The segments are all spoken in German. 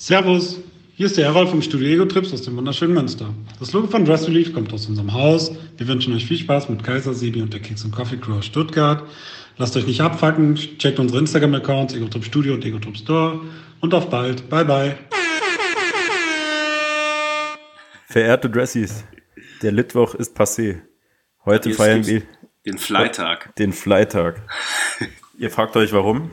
Servus, hier ist der Errol vom Studio Ego Trips aus dem wunderschönen Münster. Das Logo von Dress Relief kommt aus unserem Haus. Wir wünschen euch viel Spaß mit Kaiser Sebi und der Keks und Coffee Crew aus Stuttgart. Lasst euch nicht abfacken, checkt unsere Instagram-Accounts Ego Trip Studio und Ego Trip Store und auf bald. Bye bye. Verehrte Dressies, der Litwoch ist passé. Heute Jetzt feiern wir Den Freitag. den Freitag. Ihr fragt euch warum?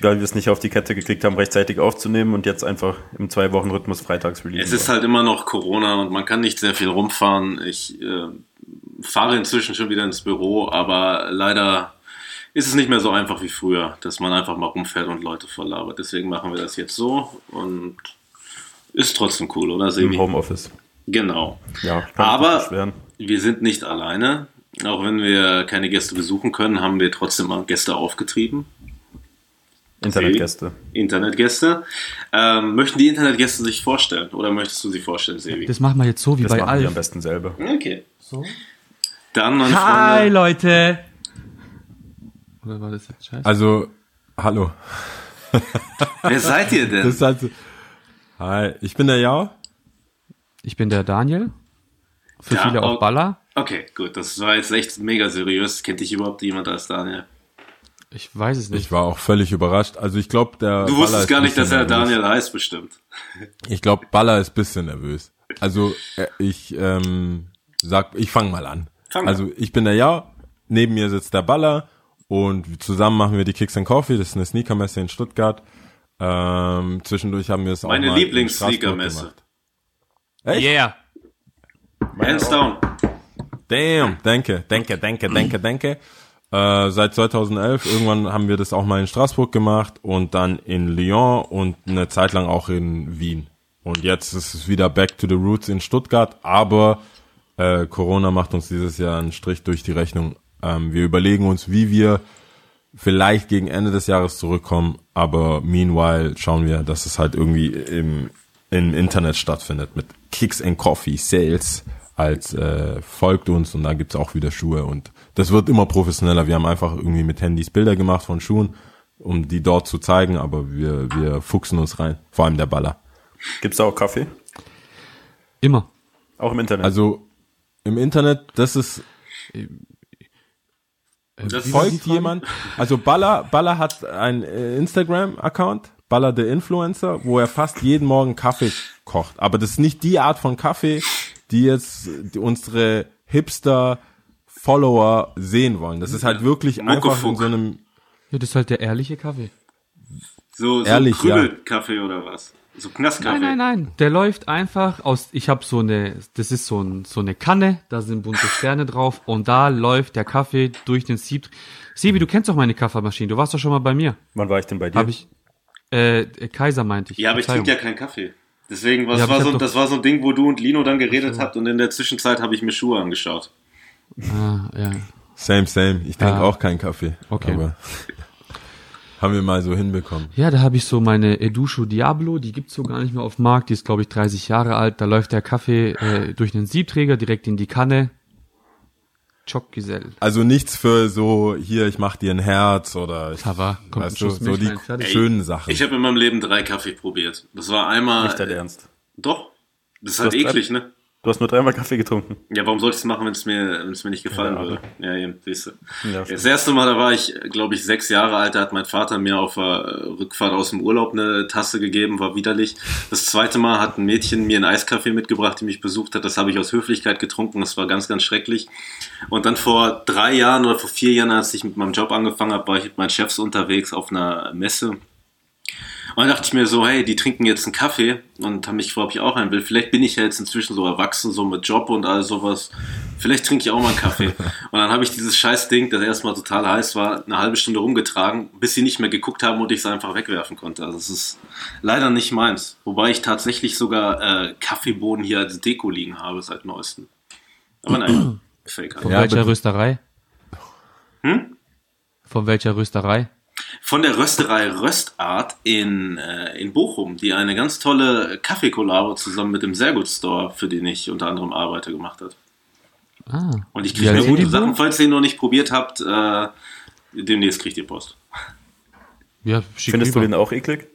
Weil wir es nicht auf die Kette gekriegt haben, rechtzeitig aufzunehmen und jetzt einfach im Zwei-Wochen-Rhythmus freitags releasen. Es ist halt immer noch Corona und man kann nicht sehr viel rumfahren. Ich äh, fahre inzwischen schon wieder ins Büro, aber leider ist es nicht mehr so einfach wie früher, dass man einfach mal rumfährt und Leute verlabert. Deswegen machen wir das jetzt so und ist trotzdem cool, oder im Sebi? Homeoffice. Genau. Ja, Aber wir sind nicht alleine. Auch wenn wir keine Gäste besuchen können, haben wir trotzdem mal Gäste aufgetrieben. Internetgäste. Internetgäste. Ähm, möchten die Internetgäste sich vorstellen oder möchtest du sie vorstellen, Sebi? Das machen wir jetzt so wie Das bei machen die am besten selber. Okay. Dann, meine Hi Freunde, Leute! Oder war das jetzt scheiße? Also, hallo. wer seid ihr denn? Das so, Hi, ich bin der Jao. Ich bin der Daniel. Für Ja, viele auch- auch Baller. Okay, gut, das war jetzt echt mega seriös. Kennt dich überhaupt jemand als Daniel? Ich weiß es nicht. Ich war auch völlig überrascht. Also ich glaube, der Du Baller wusstest ist gar ein nicht, dass er nervös. Daniel heißt, bestimmt. Ich glaube, Baller ist bisschen nervös. Also äh, ich ähm, sag, ich fange mal an. Fang an. also ich bin der Jao, neben mir sitzt der Baller und zusammen machen wir die Kicks and Coffee. Das ist eine Sneakermesse in Stuttgart. Ähm, zwischendurch haben wir es auch Meine mal in Lieblings-Sneaker-Messe. Echt? Yeah! Hands down. Damn, danke, danke, danke, danke, danke. Äh, seit 2011, irgendwann haben wir das auch mal in Straßburg gemacht und dann in Lyon und eine Zeit lang auch in Wien. Und jetzt ist es wieder back to the roots in Stuttgart, aber äh, Corona macht uns dieses Jahr einen Strich durch die Rechnung. Ähm, wir überlegen uns, wie wir vielleicht gegen Ende des Jahres zurückkommen, aber meanwhile schauen wir, dass es halt irgendwie im, im Internet stattfindet mit Kicks and Coffee Sales als äh, folgt uns und da gibt's auch wieder Schuhe und das wird immer professioneller. Wir haben einfach irgendwie mit Handys Bilder gemacht von Schuhen, um die dort zu zeigen, aber wir, wir fuchsen uns rein, vor allem der Baller. Gibt's da auch Kaffee? Immer. Auch im Internet. Also im Internet, das ist Äh, Das folgt jemand, also Baller, Baller hat einen äh, Instagram-Account, Baller der Influencer, wo er fast jeden Morgen Kaffee kocht. Aber das ist nicht die Art von Kaffee, die jetzt unsere Hipster-Follower sehen wollen. Das ist halt wirklich einfach in Muckefuck. so einem, Ja, das ist halt der ehrliche Kaffee. So, so Ehrlich, ja. Krümelkaffee oder was? So Knastkaffee. Nein, nein, nein. Der läuft einfach aus. Ich habe so eine, das ist so, ein, so eine Kanne, da sind bunte Sterne drauf und da läuft der Kaffee durch den Sieb. Sibi, du kennst doch meine Kaffeemaschine. Du warst doch schon mal bei mir. Wann war ich denn bei dir? Habe ich. Äh, Kaiser meinte ich. Ja, aber ich trinke ja keinen Kaffee. Deswegen, was Ja, war so, hab das war so ein Ding, wo du und Lino dann geredet habt und in der Zwischenzeit habe ich mir Schuhe angeschaut. Ah, ja. same, same. Ich trinke Ah. auch keinen Kaffee. Okay. Aber haben wir mal so hinbekommen. Ja, da habe ich so meine Edusho Diablo, die gibt's so gar nicht mehr auf dem Markt, die ist glaube ich 30 Jahre alt, da läuft der Kaffee äh, durch einen Siebträger direkt in die Kanne. Chockgesell. Also nichts für so, hier, ich mach dir ein Herz oder ich, Ça va, kommt weißt du, so die rein, schönen Sachen. Ich habe in meinem Leben drei Kaffee probiert. Das war einmal. Nicht dein Ernst. Doch. Das ist halt eklig, ne? Du hast nur dreimal Kaffee getrunken. Ja, warum soll ich es machen, wenn es mir, mir nicht gefallen Ja, würde? Ja, eben, siehst du. Ja, Das erste Mal, da war ich, glaube ich, sechs Jahre alt, da hat mein Vater mir auf der Rückfahrt aus dem Urlaub eine Tasse gegeben, war widerlich. Das zweite Mal hat ein Mädchen mir einen Eiskaffee mitgebracht, die mich besucht hat. Das habe ich aus Höflichkeit getrunken, das war ganz, ganz schrecklich. Und dann vor drei Jahren oder vor vier Jahren, als ich mit meinem Job angefangen habe, war ich mit meinen Chefs unterwegs auf einer Messe. Und dann dachte ich mir so, hey, die trinken jetzt einen Kaffee und haben mich gefragt, ob ich auch einen will. Vielleicht bin ich ja jetzt inzwischen so erwachsen, so mit Job und all sowas. Vielleicht trinke ich auch mal einen Kaffee. Und dann habe ich dieses scheiß Ding, das erstmal total heiß war, eine halbe Stunde rumgetragen, bis sie nicht mehr geguckt haben und ich es einfach wegwerfen konnte. Also es ist leider nicht meins. Wobei ich tatsächlich sogar äh, Kaffeebohnen hier als Deko liegen habe seit neuestem. Aber nein, Fake. Von Ja, welcher Rösterei? Hm? Von welcher Rösterei? Von der Rösterei Röstart in, äh, in Bochum, die eine ganz tolle Kaffeekollabo zusammen mit dem Sergut Store, für den ich unter anderem arbeite, gemacht hat. Ah. Und ich kriege mir gute? Sachen, falls ihr ihn noch nicht probiert habt, äh, demnächst kriegt ihr Post. Ja, Findest du rüber. den auch eklig?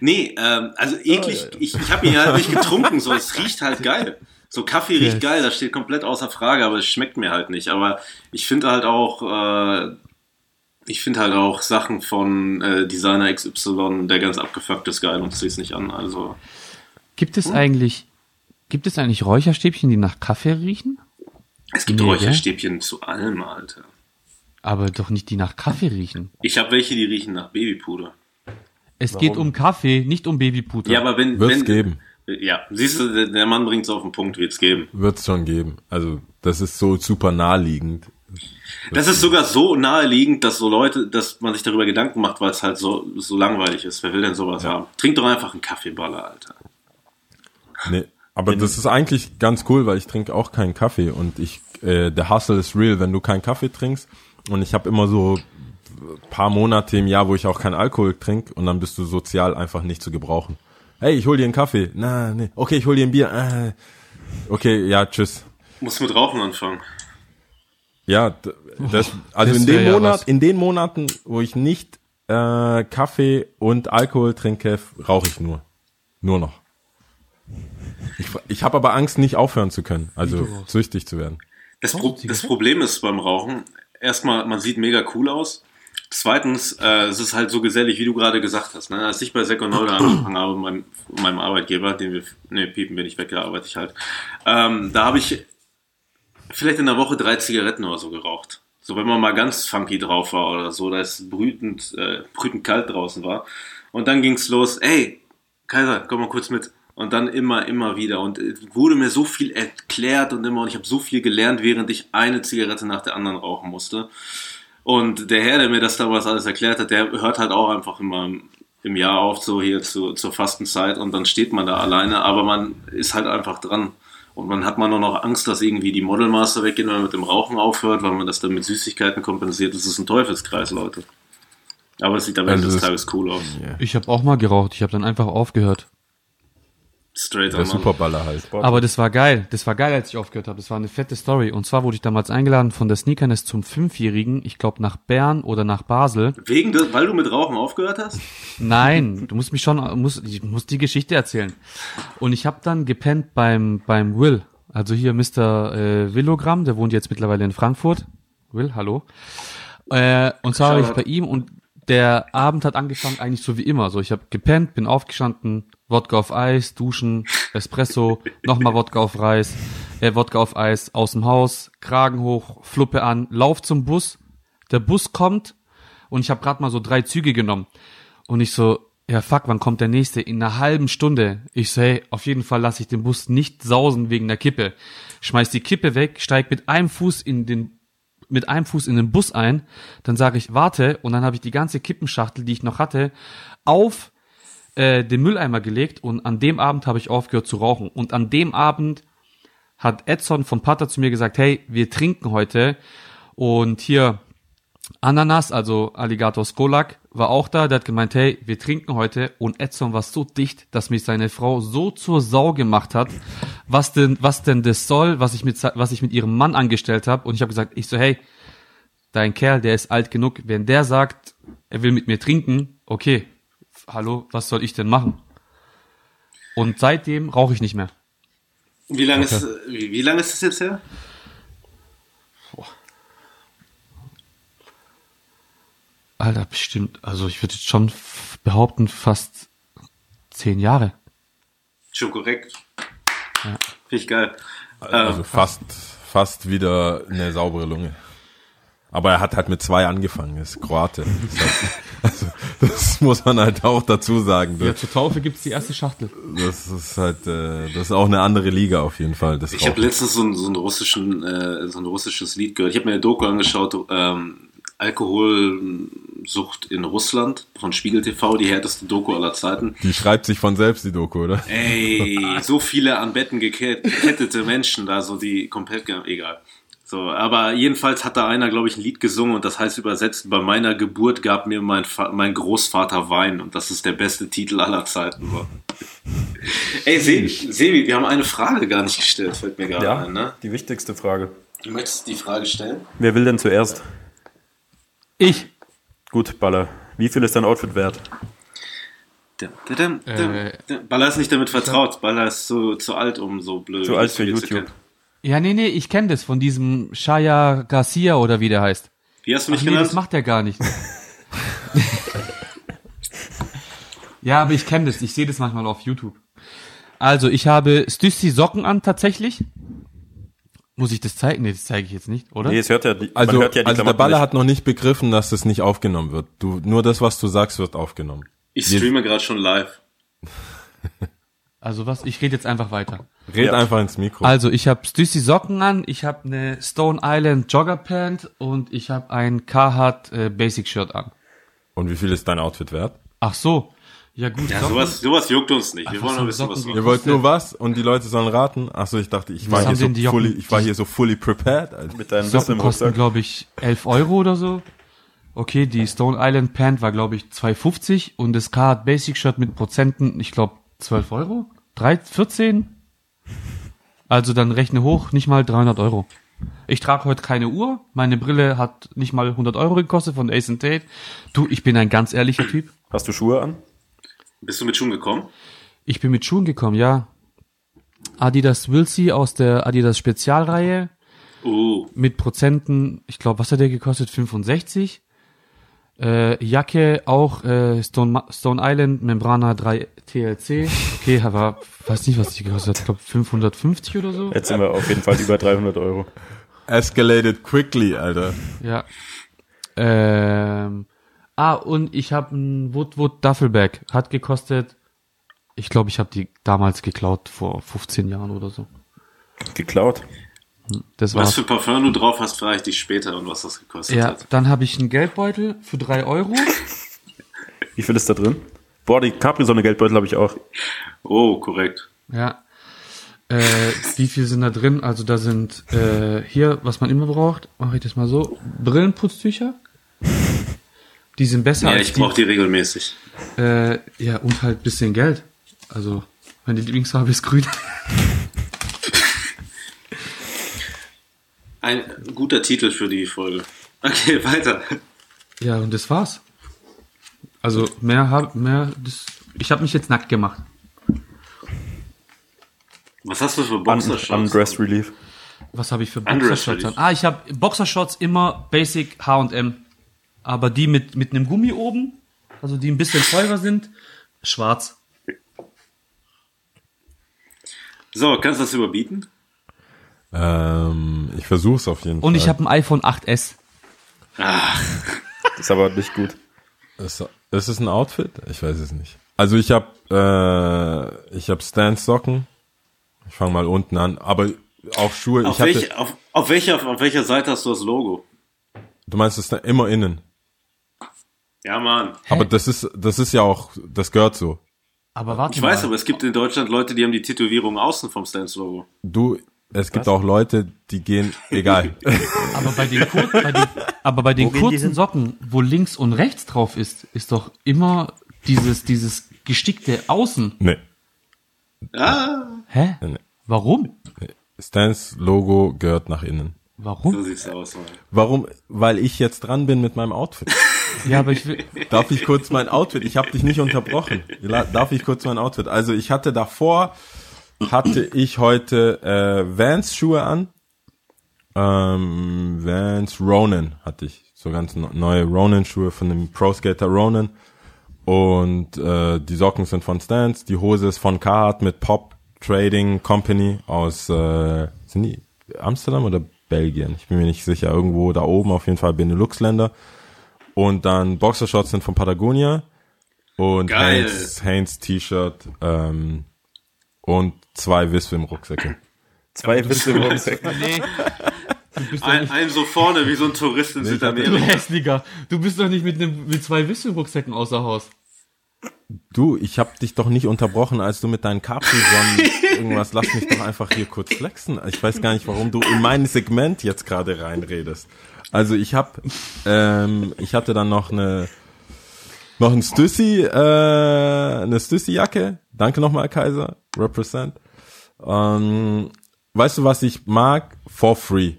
Nee, ähm, also eklig, ich, ich habe ihn halt nicht getrunken, so es riecht halt geil. So Kaffee riecht Yes. geil, das steht komplett außer Frage, aber es schmeckt mir halt nicht. Aber ich finde halt auch, äh, ich finde halt auch Sachen von äh, Designer XY, der ganz abgefuckt ist, geil und zieh's nicht an. Also Gibt es eigentlich, gibt es eigentlich Räucherstäbchen, die nach Kaffee riechen? es gibt Nee? Räucherstäbchen zu allem, Alter. Aber doch nicht die nach Kaffee riechen. Ich habe welche, die riechen nach Babypuder. Es geht um Kaffee, nicht um Babyputer. Ja, aber wenn, Wird's wenn geben. Ja, siehst du, der- der Mann bringt's auf den Punkt, wird's geben. Wird's schon geben. Also, das ist so super naheliegend. Das ist sogar so naheliegend, dass so Leute, dass man sich darüber Gedanken macht, weil es halt so, so langweilig ist. Wer will denn sowas haben? Trink doch einfach einen Kaffeeballer, Alter. Nee, aber das ist eigentlich ganz cool, weil ich trinke auch keinen Kaffee und ich, äh, der Hustle ist real, wenn du keinen Kaffee trinkst und ich habe immer so paar Monate im Jahr, wo ich auch keinen Alkohol trinke und dann bist du sozial einfach nicht zu gebrauchen. Hey, ich hol dir einen Kaffee. Na, nee. Okay, ich hol dir ein Bier. Äh. Okay, ja, tschüss. Muss mit Rauchen anfangen. Ja, das, also das in den ja Monat, was. in den Monaten, wo ich nicht äh, Kaffee und Alkohol trinke, rauche ich nur. Nur noch. Ich, ich habe aber Angst, nicht aufhören zu können, also süchtig zu werden. Das, Pro das Problem ist beim Rauchen, erstmal, man sieht mega cool aus. Zweitens, äh, es ist halt so gesellig, wie du gerade gesagt hast. Ne? Als ich bei Sek und Nolde angefangen habe, meinem, meinem Arbeitgeber, den wir, ne, piepen wir nicht weg, da arbeite ich halt, ähm, da habe ich vielleicht in der Woche drei Zigaretten oder so geraucht. So, wenn man mal ganz funky drauf war oder so, da es brütend, äh, brütend kalt draußen war. Und dann ging's los, ey, Kaiser, komm mal kurz mit. Und dann immer, immer wieder. Und es wurde mir so viel erklärt und immer, und ich habe so viel gelernt, während ich eine Zigarette nach der anderen rauchen musste. Und der Herr, der mir das damals alles erklärt hat, der hört halt auch einfach immer im- im Jahr auf, so hier zu, zur Fastenzeit und dann steht man da alleine, aber man ist halt einfach dran. Und man hat man auch noch Angst, dass irgendwie die Modelmaster weggehen, wenn man mit dem Rauchen aufhört, weil man das dann mit Süßigkeiten kompensiert. Das ist ein Teufelskreis, Leute. Aber es sieht am Ende Also des Tages cool aus. Ich habe auch mal geraucht, ich habe dann einfach aufgehört. Straight Der. Mann. Superballer halt. Aber das war geil. Das war geil, als ich aufgehört habe. Das war eine fette Story. Und zwar wurde ich damals eingeladen von der Sneakerness zum Fünfjährigen. Ich glaube nach Bern oder nach Basel. Wegen des, weil du mit Rauchen aufgehört hast? Nein, du musst mich schon, muss, ich muss die Geschichte erzählen. Und ich habe dann gepennt beim beim Will, also hier Mr. Äh, Willogramm, der wohnt jetzt mittlerweile in Frankfurt. Will, hallo. Äh, und zwar war ich bei ihm und der Abend hat angefangen eigentlich so wie immer. So, ich habe gepennt, bin aufgestanden, Wodka auf Eis, duschen, Espresso, nochmal Wodka auf Reis, äh, Wodka auf Eis, aus dem Haus, Kragen hoch, Fluppe an, lauf zum Bus. Der Bus kommt und ich habe gerade mal so drei Züge genommen. Und ich so, ja fuck, wann kommt der nächste? In einer halben Stunde. Ich so, hey, auf jeden Fall lasse ich den Bus nicht sausen wegen der Kippe. Schmeiß die Kippe weg, steig mit einem Fuß in den mit einem Fuß in den Bus ein, dann sage ich, warte, und dann habe ich die ganze Kippenschachtel, die ich noch hatte, auf äh, den Mülleimer gelegt und an dem Abend habe ich aufgehört zu rauchen. Und an dem Abend hat Edson vom Pater zu mir gesagt, hey, wir trinken heute und hier Ananas, also Alligator Skolak, war auch da. Der hat gemeint, hey, wir trinken heute. Und Edson war so dicht, dass mich seine Frau so zur Sau gemacht hat, was denn, was denn das soll, was ich mit, was ich mit ihrem Mann angestellt habe. Und ich habe gesagt, ich so, hey, dein Kerl, der ist alt genug. Wenn der sagt, er will mit mir trinken, okay, hallo, was soll ich denn machen? Und seitdem rauche ich nicht mehr. Wie lange ist, wie, wie lange ist das jetzt her? Alter, bestimmt, also ich würde jetzt schon behaupten, fast zehn Jahre. Schon korrekt. Finde ich geil. Also fast, fast wieder eine saubere Lunge. Aber er hat halt mit zwei angefangen, ist Kroate. Das, halt, also, das muss man halt auch dazu sagen. Ja, zur Taufe gibt's die erste Schachtel. das ist halt, äh, das ist auch eine andere Liga auf jeden Fall. Das Ich habe letztens so ein, so, ein russischen, äh, so ein russisches Lied gehört. Ich habe mir eine Doku angeschaut, ähm, Alkoholsucht in Russland von Spiegel TV, die härteste Doku aller Zeiten. Die schreibt sich von selbst, die Doku, oder? Ey, so viele an Betten geket- gekettete Menschen da, so die komplett, egal. So, aber jedenfalls hat da einer, glaube ich, ein Lied gesungen und das heißt übersetzt, bei meiner Geburt gab mir mein, Fa mein Großvater Wein und das ist der beste Titel aller Zeiten. So. Ey, Sebi, Sebi, wir haben eine Frage gar nicht gestellt, fällt mir gerade Ja, ein, ne? die wichtigste Frage. Du möchtest die Frage stellen? Wer will denn zuerst? Ich. Gut, Baller. Wie viel ist dein Outfit wert? Dim, dim, dim, dim, Äh. Baller ist nicht damit vertraut. Baller ist zu, zu alt, um so blöd Zu alt für zu YouTube. Ja, nee, nee, ich kenne das von diesem Shaya Garcia oder wie der heißt. Wie hast du mich Ach nee, das genannt? macht er gar nicht. ja, aber ich kenne das. Ich sehe das manchmal auf YouTube. Also, ich habe Stüssi Socken an tatsächlich. Muss ich das zeigen? Nee, das zeige ich jetzt nicht, oder? Nee, es hört ja, die, Also, man hört ja die also der Baller nicht. hat noch nicht begriffen, dass das nicht aufgenommen wird. Du, nur das, was du sagst, wird aufgenommen. Ich streame gerade schon live. Also was? Ich rede jetzt einfach weiter. Red Ja. einfach ins Mikro. Also, ich habe Stüssi Socken an, ich habe eine Stone Island Jogger Pant und ich habe ein Carhartt äh, Basic Shirt an. Und wie viel ist dein Outfit wert? Ach so. Ja gut, Ja, sowas, sowas juckt uns nicht. Wir Ach, wollen was nur für wissen, was Ihr wollt nur was und die Leute sollen raten? Ach so, ich dachte, ich war hier so Jochen- fully, ich war hier so fully prepared. Alter. Mit deinem Wissen Socken kosten, glaube ich, 11 Euro oder so. Okay, die Stone Island Pant war, glaube ich, 2,50 und das Carhartt Basic Shirt mit Prozenten, ich glaube, 12 Euro? 3, 14? Also dann rechne hoch, nicht mal 300 Euro. Ich trage heute keine Uhr. Meine Brille hat nicht mal 100 Euro gekostet von Ace Tate. Du, ich bin ein ganz ehrlicher Typ. Hast du Schuhe an? Bist du mit Schuhen gekommen? Ich bin mit Schuhen gekommen, ja. Adidas Wilsey aus der Adidas Spezialreihe Oh, mit Prozenten, ich glaube, was hat der gekostet? 65. Äh, Jacke auch äh, Stone, Stone Island Membrana 3 TLC. Okay, aber weiß nicht, was die gekostet hat. Ich glaube 550 oder so. Jetzt sind wir auf jeden Fall über 300 Euro. Escalated quickly, Alter. Ja. Ähm, ah, und ich habe ein Woodwood Duffelbag. Hat gekostet, ich glaube, ich habe die damals geklaut, vor 15 Jahren oder so. Geklaut. Das was war's. für Parfum du drauf hast, frage ich dich später und was das gekostet Ja, hat. dann habe ich einen Geldbeutel für 3 Euro. Wie viel ist da drin? Boah, die Capri-Sonne Geldbeutel habe ich auch. Oh, korrekt. Ja. Äh, wie viel sind da drin? Also da sind äh, hier, was man immer braucht, mache ich das mal so, Brillenputztücher. Die sind besser Ja, als ich brauche die regelmäßig. Äh, ja, und halt bisschen Geld. Also, meine Lieblingsfarbe ist grün. Ein guter Titel für die Folge. Okay, weiter. Ja, und das war's. Also mehr hab, mehr, das, ich habe mich jetzt nackt gemacht. Was hast du für Un Boxershorts? Undressed Relief. Was habe ich für Boxershorts an? Ah, ich habe Boxershorts immer Basic H&M. Aber die mit, mit einem Gummi oben, also die ein bisschen teurer sind, schwarz. So, kannst du das überbieten? Ähm, ich versuch's auf jeden Fall. Und ich habe ein iPhone 8S. Ach, Das ist aber nicht gut. Ist, ist es ein Outfit? Ich weiß es nicht. Also ich habe äh, ich habe Stance Socken. Ich fange mal unten an, aber auch Schuhe. auf, ich hatte, welch, auf, auf, welcher, auf welcher Seite hast du das Logo? du meinst es ist immer innen. Ja, Mann. Aber das ist das ist ja auch das gehört so. Aber warte Ich mal. weiß, aber es gibt in Deutschland Leute, die haben die Tätowierung außen vom Stance-Logo. Du es gibt auch Leute, die gehen egal. aber bei den, kur bei den, aber bei den kurzen? Socken, wo links und rechts drauf ist, ist doch immer dieses, dieses gestickte Außen. nee. Ah, Hä? Nee. Warum? Stance Logo gehört nach innen. so Warum? sieht's aus, Mann. Warum? Weil ich jetzt dran bin mit meinem Outfit. Ja, aber ich will, Darf ich kurz mein Outfit? Ich habe dich nicht unterbrochen. Darf ich kurz mein Outfit? Also ich hatte davor, hatte ich heute äh, Vans Schuhe an. Ähm, Vans Ronin hatte ich. So ganz neue Ronin Schuhe von dem Pro Skater Ronin. Und äh, die Socken sind von Stance. Die Hose ist von Carhartt mit Pop Trading Company aus, äh, sind die Amsterdam oder Belgien? Ich bin mir nicht sicher. Irgendwo da oben, auf jeden Fall Benelux-Länder. Und dann Boxershorts sind von Patagonia und Geil. Hanes, Hanes T-Shirt ähm, und zwei Wiswim-Rucksäcke. Zwei Witze im Rucksack. nee. Du bist doch Ein, nicht, ein so vorne wie so ein Tourist in du Südamerika. hässlicher. Du bist doch nicht mit einem, mit zwei Wisselrucksäcken außer Haus. Du, ich hab dich doch nicht unterbrochen, als du mit deinen Capri-Sonnen irgendwas, lass mich doch einfach hier kurz flexen. Ich weiß gar nicht, warum du in mein Segment jetzt gerade reinredest. Also ich hab, ähm, ich hatte dann noch eine, noch ein Stüssi, äh, eine Stüssi-Jacke. Danke nochmal, Kaiser. Represent. Ähm, weißt du, was ich mag? For free.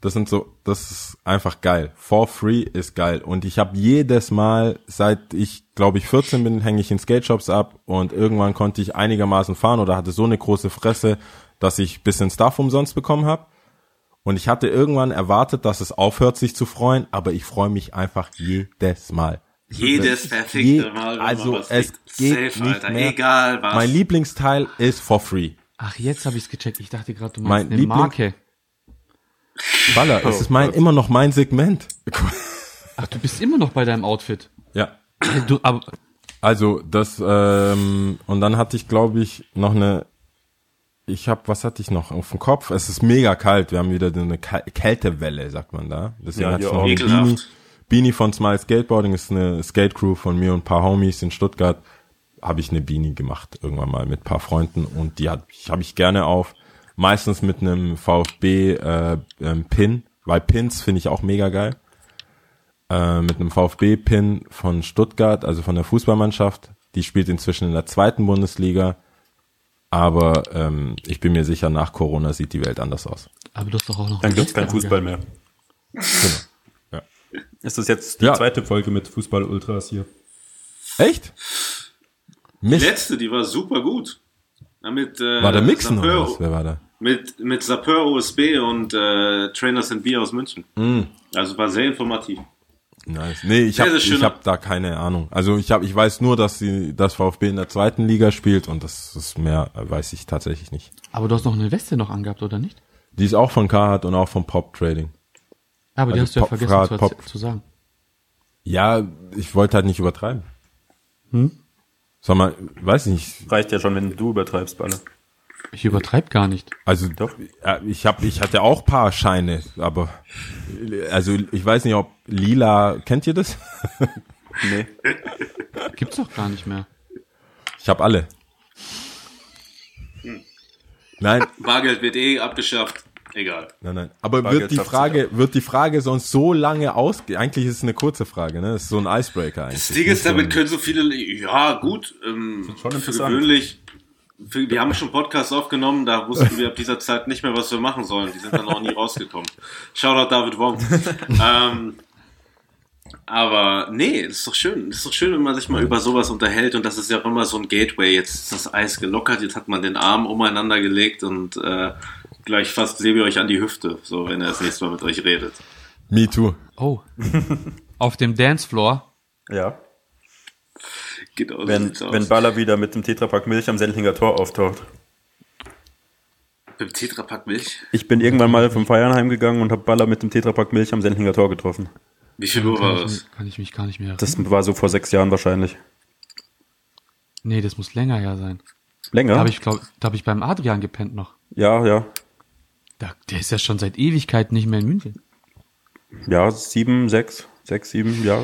Das sind so, das ist einfach geil. For free ist geil. Und ich habe jedes Mal, seit ich, glaube ich, 14 bin, hänge ich in Skate-Shops ab und irgendwann konnte ich einigermaßen fahren oder hatte so eine große Fresse, dass ich bisschen Stuff umsonst bekommen habe. Und ich hatte irgendwann erwartet, dass es aufhört, sich zu freuen, aber ich freue mich einfach jedes Mal. Jedes verfickte Je, Mal. wenn also man was es kriegt. geht Safe, nicht Alter. mehr. Egal was. Mein Lieblingsteil ist for free. Ach, jetzt habe ich's gecheckt. Ich dachte gerade, du Mein meinst eine Liebling- Marke. Baller, es ist mein, immer noch mein Segment. Ach, du bist immer noch bei deinem Outfit. Ja. Du, aber, Also das ähm, und dann hatte ich glaube ich noch eine ich habe was hatte ich noch auf dem Kopf? Es ist mega kalt. Wir haben wieder so eine Kältewelle, sagt man da. Deswegen Ja, hatte ich noch. Beanie, Beanie von Smile Skateboarding ist eine Skate Crew von mir und ein paar Homies in Stuttgart. Habe ich eine Beanie gemacht irgendwann mal mit ein paar Freunden und die hab ich habe ich gerne auf. Meistens mit einem VfB äh, ähm, Pin, weil Pins finde ich auch mega geil äh, mit einem VfB-Pin von Stuttgart, also von der Fußballmannschaft. Die spielt inzwischen in der zweiten Bundesliga. Aber ähm, ich bin mir sicher, nach Corona sieht die Welt anders aus. aber du hast doch auch noch Dann eine gibt's kein Weste Fußball mehr. Ja. Ist das jetzt die Ja. zweite Folge mit Fußball-Ultras hier? Echt? Die Mist. letzte, die war super gut. Ja, Mit, äh, War der Mixen oder Sapeur- was? Wer war da? Mit, mit Sapeur OSB und äh, Trainers and Beer aus München. Mm. Also war sehr informativ. Nice. Nee, ich habe hab da keine Ahnung. Also ich hab, ich weiß nur, dass sie das VfB in der zweiten Liga spielt und das ist mehr weiß ich tatsächlich nicht. Aber du hast noch eine Weste noch angehabt, oder nicht? Die ist auch von Carhartt und auch von Pop Trading. Aber die Also hast du ja Pop- vergessen Frag- zu, Pop. zu sagen. Ja, ich wollte halt nicht übertreiben. Hm? Sag mal, weiß nicht, Reicht ja schon, wenn du übertreibst, Balle. Ich übertreib gar nicht. Also Doch. ich habe ich hatte auch paar Scheine, aber also ich weiß nicht, ob lila kennt ihr das? Nee. Gibt's doch gar nicht mehr. Ich habe alle. Nein, Bargeld wird eh abgeschafft. Egal. nein, nein. Aber Bargeld wird die Frage wird die Frage sonst so lange ausge eigentlich ist es eine kurze Frage, ne? Das ist so ein Icebreaker eigentlich. Das Ding ist, damit können so viele, ja gut, ähm, schon für gewöhnlich, wir haben schon Podcasts aufgenommen, da wussten wir ab dieser Zeit nicht mehr, was wir machen sollen. Die sind dann auch nie rausgekommen. Shoutout David Wong. ähm, aber nee, das ist doch schön. Das ist doch schön, wenn man sich mal über sowas unterhält und das ist ja auch immer so ein Gateway. Jetzt ist das Eis gelockert, jetzt hat man den Arm umeinander gelegt und äh, gleich fast sehe ich euch an die Hüfte, so wenn er das nächste Mal mit euch redet. Me too. Oh. Auf dem Dancefloor. Ja. Genau so Wenn, aus. wenn Baller wieder mit dem Tetrapack Milch am Sendlinger Tor auftaucht. Mit dem Tetrapack Milch. Ich bin irgendwann mal vom Feiern heimgegangen und habe Baller mit dem Tetrapack Milch am Sendlinger Tor getroffen. Wie viel Uhr war das? kann ich mich gar nicht mehr erinnern. Das war so vor sechs Jahren wahrscheinlich. Nee, das muss länger her sein. Länger? Da habe ich, glaub, da hab ich beim Adrian gepennt noch. ja, ja. Da, der ist ja schon seit Ewigkeiten nicht mehr in München. Ja, sieben, sechs, sechs, sieben, ja.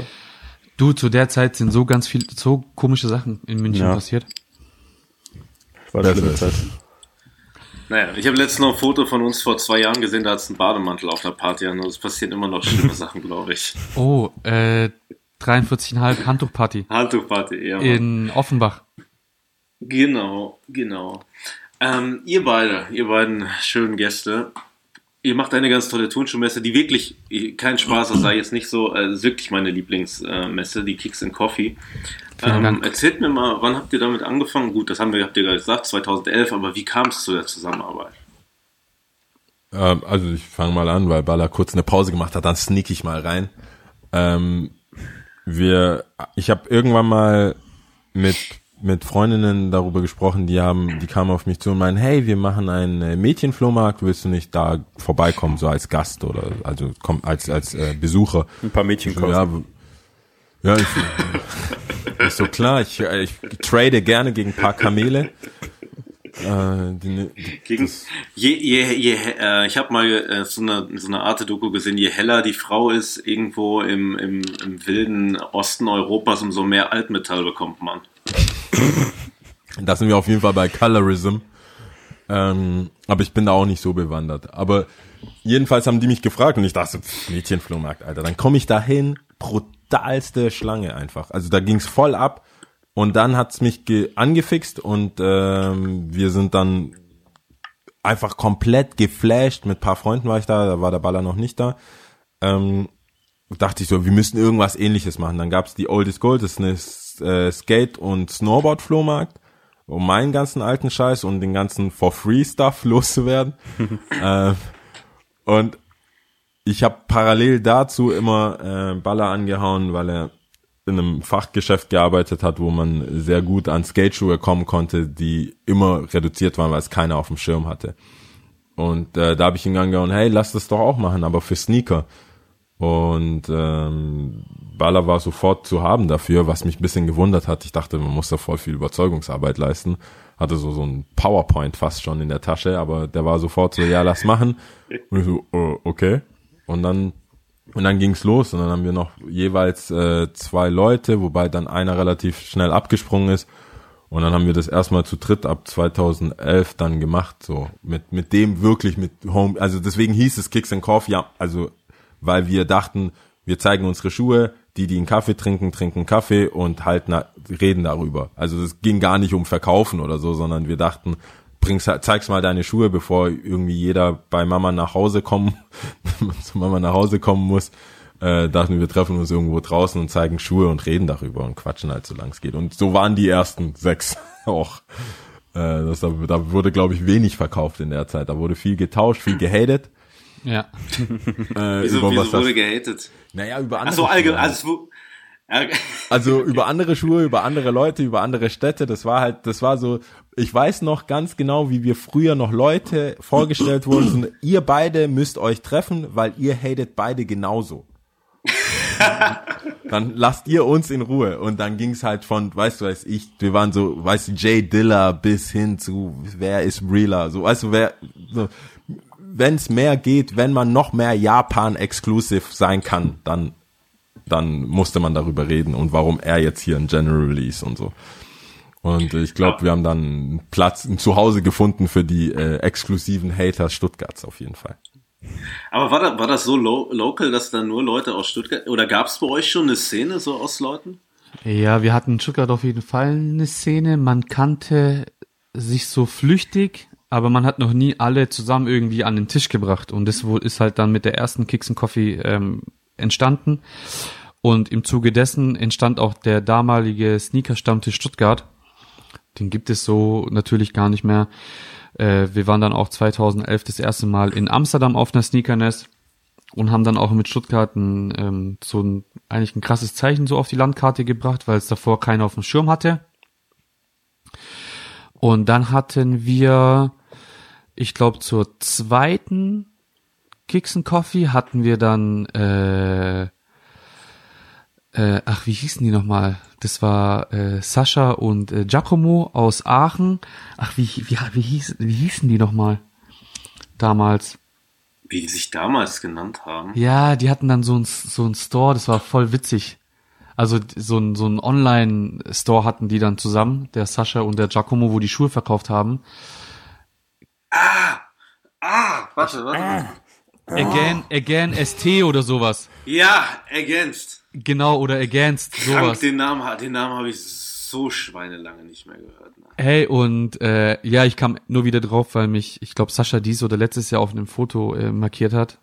Du, zu der Zeit sind so ganz viel, so komische Sachen in München Ja. passiert. War eine Das schlimme Zeit. Naja, ich habe letztens noch ein Foto von uns vor zwei Jahren gesehen, da hat es einen Bademantel auf einer Party an. Also es passieren immer noch schlimme Sachen, glaube ich. Oh, äh, 43,5 Handtuchparty Handtuchparty, ja. Mann. in Offenbach. Genau, genau. Ähm, ihr beide, ihr beiden schönen Gäste, ihr macht eine ganz tolle Turnschuhmesse, die wirklich, kein Spaß, das sei jetzt nicht so, äh, ist wirklich meine Lieblingsmesse, die Kicks and Coffee. Ähm, Dank. erzählt mir mal, wann habt ihr damit angefangen? Gut, das haben wir, habt ihr gerade gesagt, 2011, aber wie kam es zu der Zusammenarbeit? Ähm, also ich fange mal an, weil Baller kurz eine Pause gemacht hat, dann sneak ich mal rein. Ähm, wir, ich habe irgendwann mal mit mit Freundinnen darüber gesprochen, die haben, die kamen auf mich zu und meinen, hey, wir machen einen äh, Mädchenflohmarkt, willst du nicht da vorbeikommen, so als Gast oder also komm als als äh, Besucher? Ein paar Mädchen kaufen. ja, ja, ich, ist so klar, ich, äh, ich trade gerne gegen ein paar Kamele. Äh, die, die, Gegen, je, je, je, äh, ich habe mal äh, so eine, so eine Arte-Doku gesehen, je heller die Frau ist irgendwo im, im, im wilden Osten Europas, umso mehr Altmetall bekommt man. Da sind wir auf jeden Fall bei Colorism. Ähm, aber ich bin da auch nicht so bewandert. Aber jedenfalls haben die mich gefragt und ich dachte, pff, Mädchenflohmarkt, Alter. Dann komme ich dahin, brutalste Schlange einfach. Also da ging's voll ab und dann hat's mich ge angefixt und ähm, wir sind dann einfach komplett geflasht. Mit paar Freunden war ich da, da war der Baller noch nicht da. Ähm, dachte ich so, wir müssen irgendwas ähnliches machen. Dann gab's die Oldest Gold, das ist eine äh, Skate- und Snowboard-Flohmarkt, um meinen ganzen alten Scheiß und den ganzen For-Free-Stuff loszuwerden. äh, und ich habe parallel dazu immer äh, Baller angehauen, weil er in einem Fachgeschäft gearbeitet hat, wo man sehr gut an Skateschuhe kommen konnte, die immer reduziert waren, weil es keiner auf dem Schirm hatte. Und äh, da habe ich ihn angehauen, hey, lass das doch auch machen, aber für Sneaker. Und ähm, Baller war sofort zu haben dafür, was mich ein bisschen gewundert hat. Ich dachte, man muss da voll viel Überzeugungsarbeit leisten. Hatte so so ein PowerPoint fast schon in der Tasche, aber der war sofort so, ja, lass machen. Und ich so, oh, okay. Und dann und dann ging's los und dann haben wir noch jeweils äh, zwei Leute, wobei dann einer relativ schnell abgesprungen ist. Und dann haben wir das erstmal zu dritt ab 2011 dann gemacht, so mit mit dem wirklich mit Home, also deswegen hieß es Kicks and Coffee, ja, also weil wir dachten, wir zeigen unsere Schuhe, die die einen Kaffee trinken, trinken Kaffee und halt na, reden darüber. Also es ging gar nicht um Verkaufen oder so, sondern wir dachten, bringst, zeigst mal deine Schuhe, bevor irgendwie jeder bei Mama nach Hause kommen, zu Mama nach Hause kommen muss. Äh, dachten wir, treffen uns irgendwo draußen und zeigen Schuhe und reden darüber und quatschen halt so lang es geht. Und so waren die ersten sechs auch. Äh, das, da wurde, glaube ich, wenig verkauft in der Zeit. Da wurde viel getauscht, viel gehatet. Ja. Äh, wieso wieso wurde gehatet? Naja, über andere. Achso, allgemein. Also, also über andere Schuhe, über andere Leute, über andere Städte. Das war halt, das war so, ich weiß noch ganz genau, wie wir früher noch Leute vorgestellt wurden. So, ihr beide müsst euch treffen, weil ihr hatet beide genauso. dann lasst ihr uns in Ruhe. Und dann ging's halt von, weißt du, weiß ich, wir waren so, weißt du, Jay Diller bis hin zu, wer ist realer? So, weißt du, wer, so, wenn es mehr geht, wenn man noch mehr Japan-exclusive sein kann, dann, dann musste man darüber reden und warum er jetzt hier ein General Release und so. Und ich glaube, ja. wir haben dann einen Platz, ein Zuhause gefunden für die äh, exklusiven Haters Stuttgarts auf jeden Fall. Aber war das, war das so lo local, dass da nur Leute aus Stuttgart, oder gab es bei euch schon eine Szene so aus Leuten? Ja, wir hatten in Stuttgart auf jeden Fall eine Szene. Man kannte sich so flüchtig, aber man hat noch nie alle zusammen irgendwie an den Tisch gebracht. Und das ist halt dann mit der ersten Kicks and Coffee ähm, entstanden. Und im Zuge dessen entstand auch der damalige Sneaker-Stammtisch Stuttgart. Den gibt es so natürlich gar nicht mehr. Äh, wir waren dann auch 2011 das erste Mal in Amsterdam auf einer Sneakerness und haben dann auch mit Stuttgart ein, ähm, so ein, eigentlich ein krasses Zeichen so auf die Landkarte gebracht, weil es davor keiner auf dem Schirm hatte. Und dann hatten wir ich glaube, zur zweiten Kicks and Coffee hatten wir dann, äh, äh, ach, wie hießen die nochmal? Das war äh, Sascha und äh, Giacomo aus Aachen. Ach, wie, wie, wie, hieß, wie hießen die nochmal damals? Wie die sich damals genannt haben? Ja, die hatten dann so ein, so ein Store, das war voll witzig. Also so ein, so ein Online-Store hatten die dann zusammen, der Sascha und der Giacomo, wo die Schuhe verkauft haben. Ah! Ah! Warte, warte. Ah. Again, again ST oder sowas. Ja, against. Genau, oder against, sowas. Krank, den Namen, den Namen habe ich so schweinelange nicht mehr gehört. Ne? Hey, und äh, ja, ich kam nur wieder drauf, weil mich, ich glaube, Sascha dies oder letztes Jahr auf einem Foto äh, markiert hat.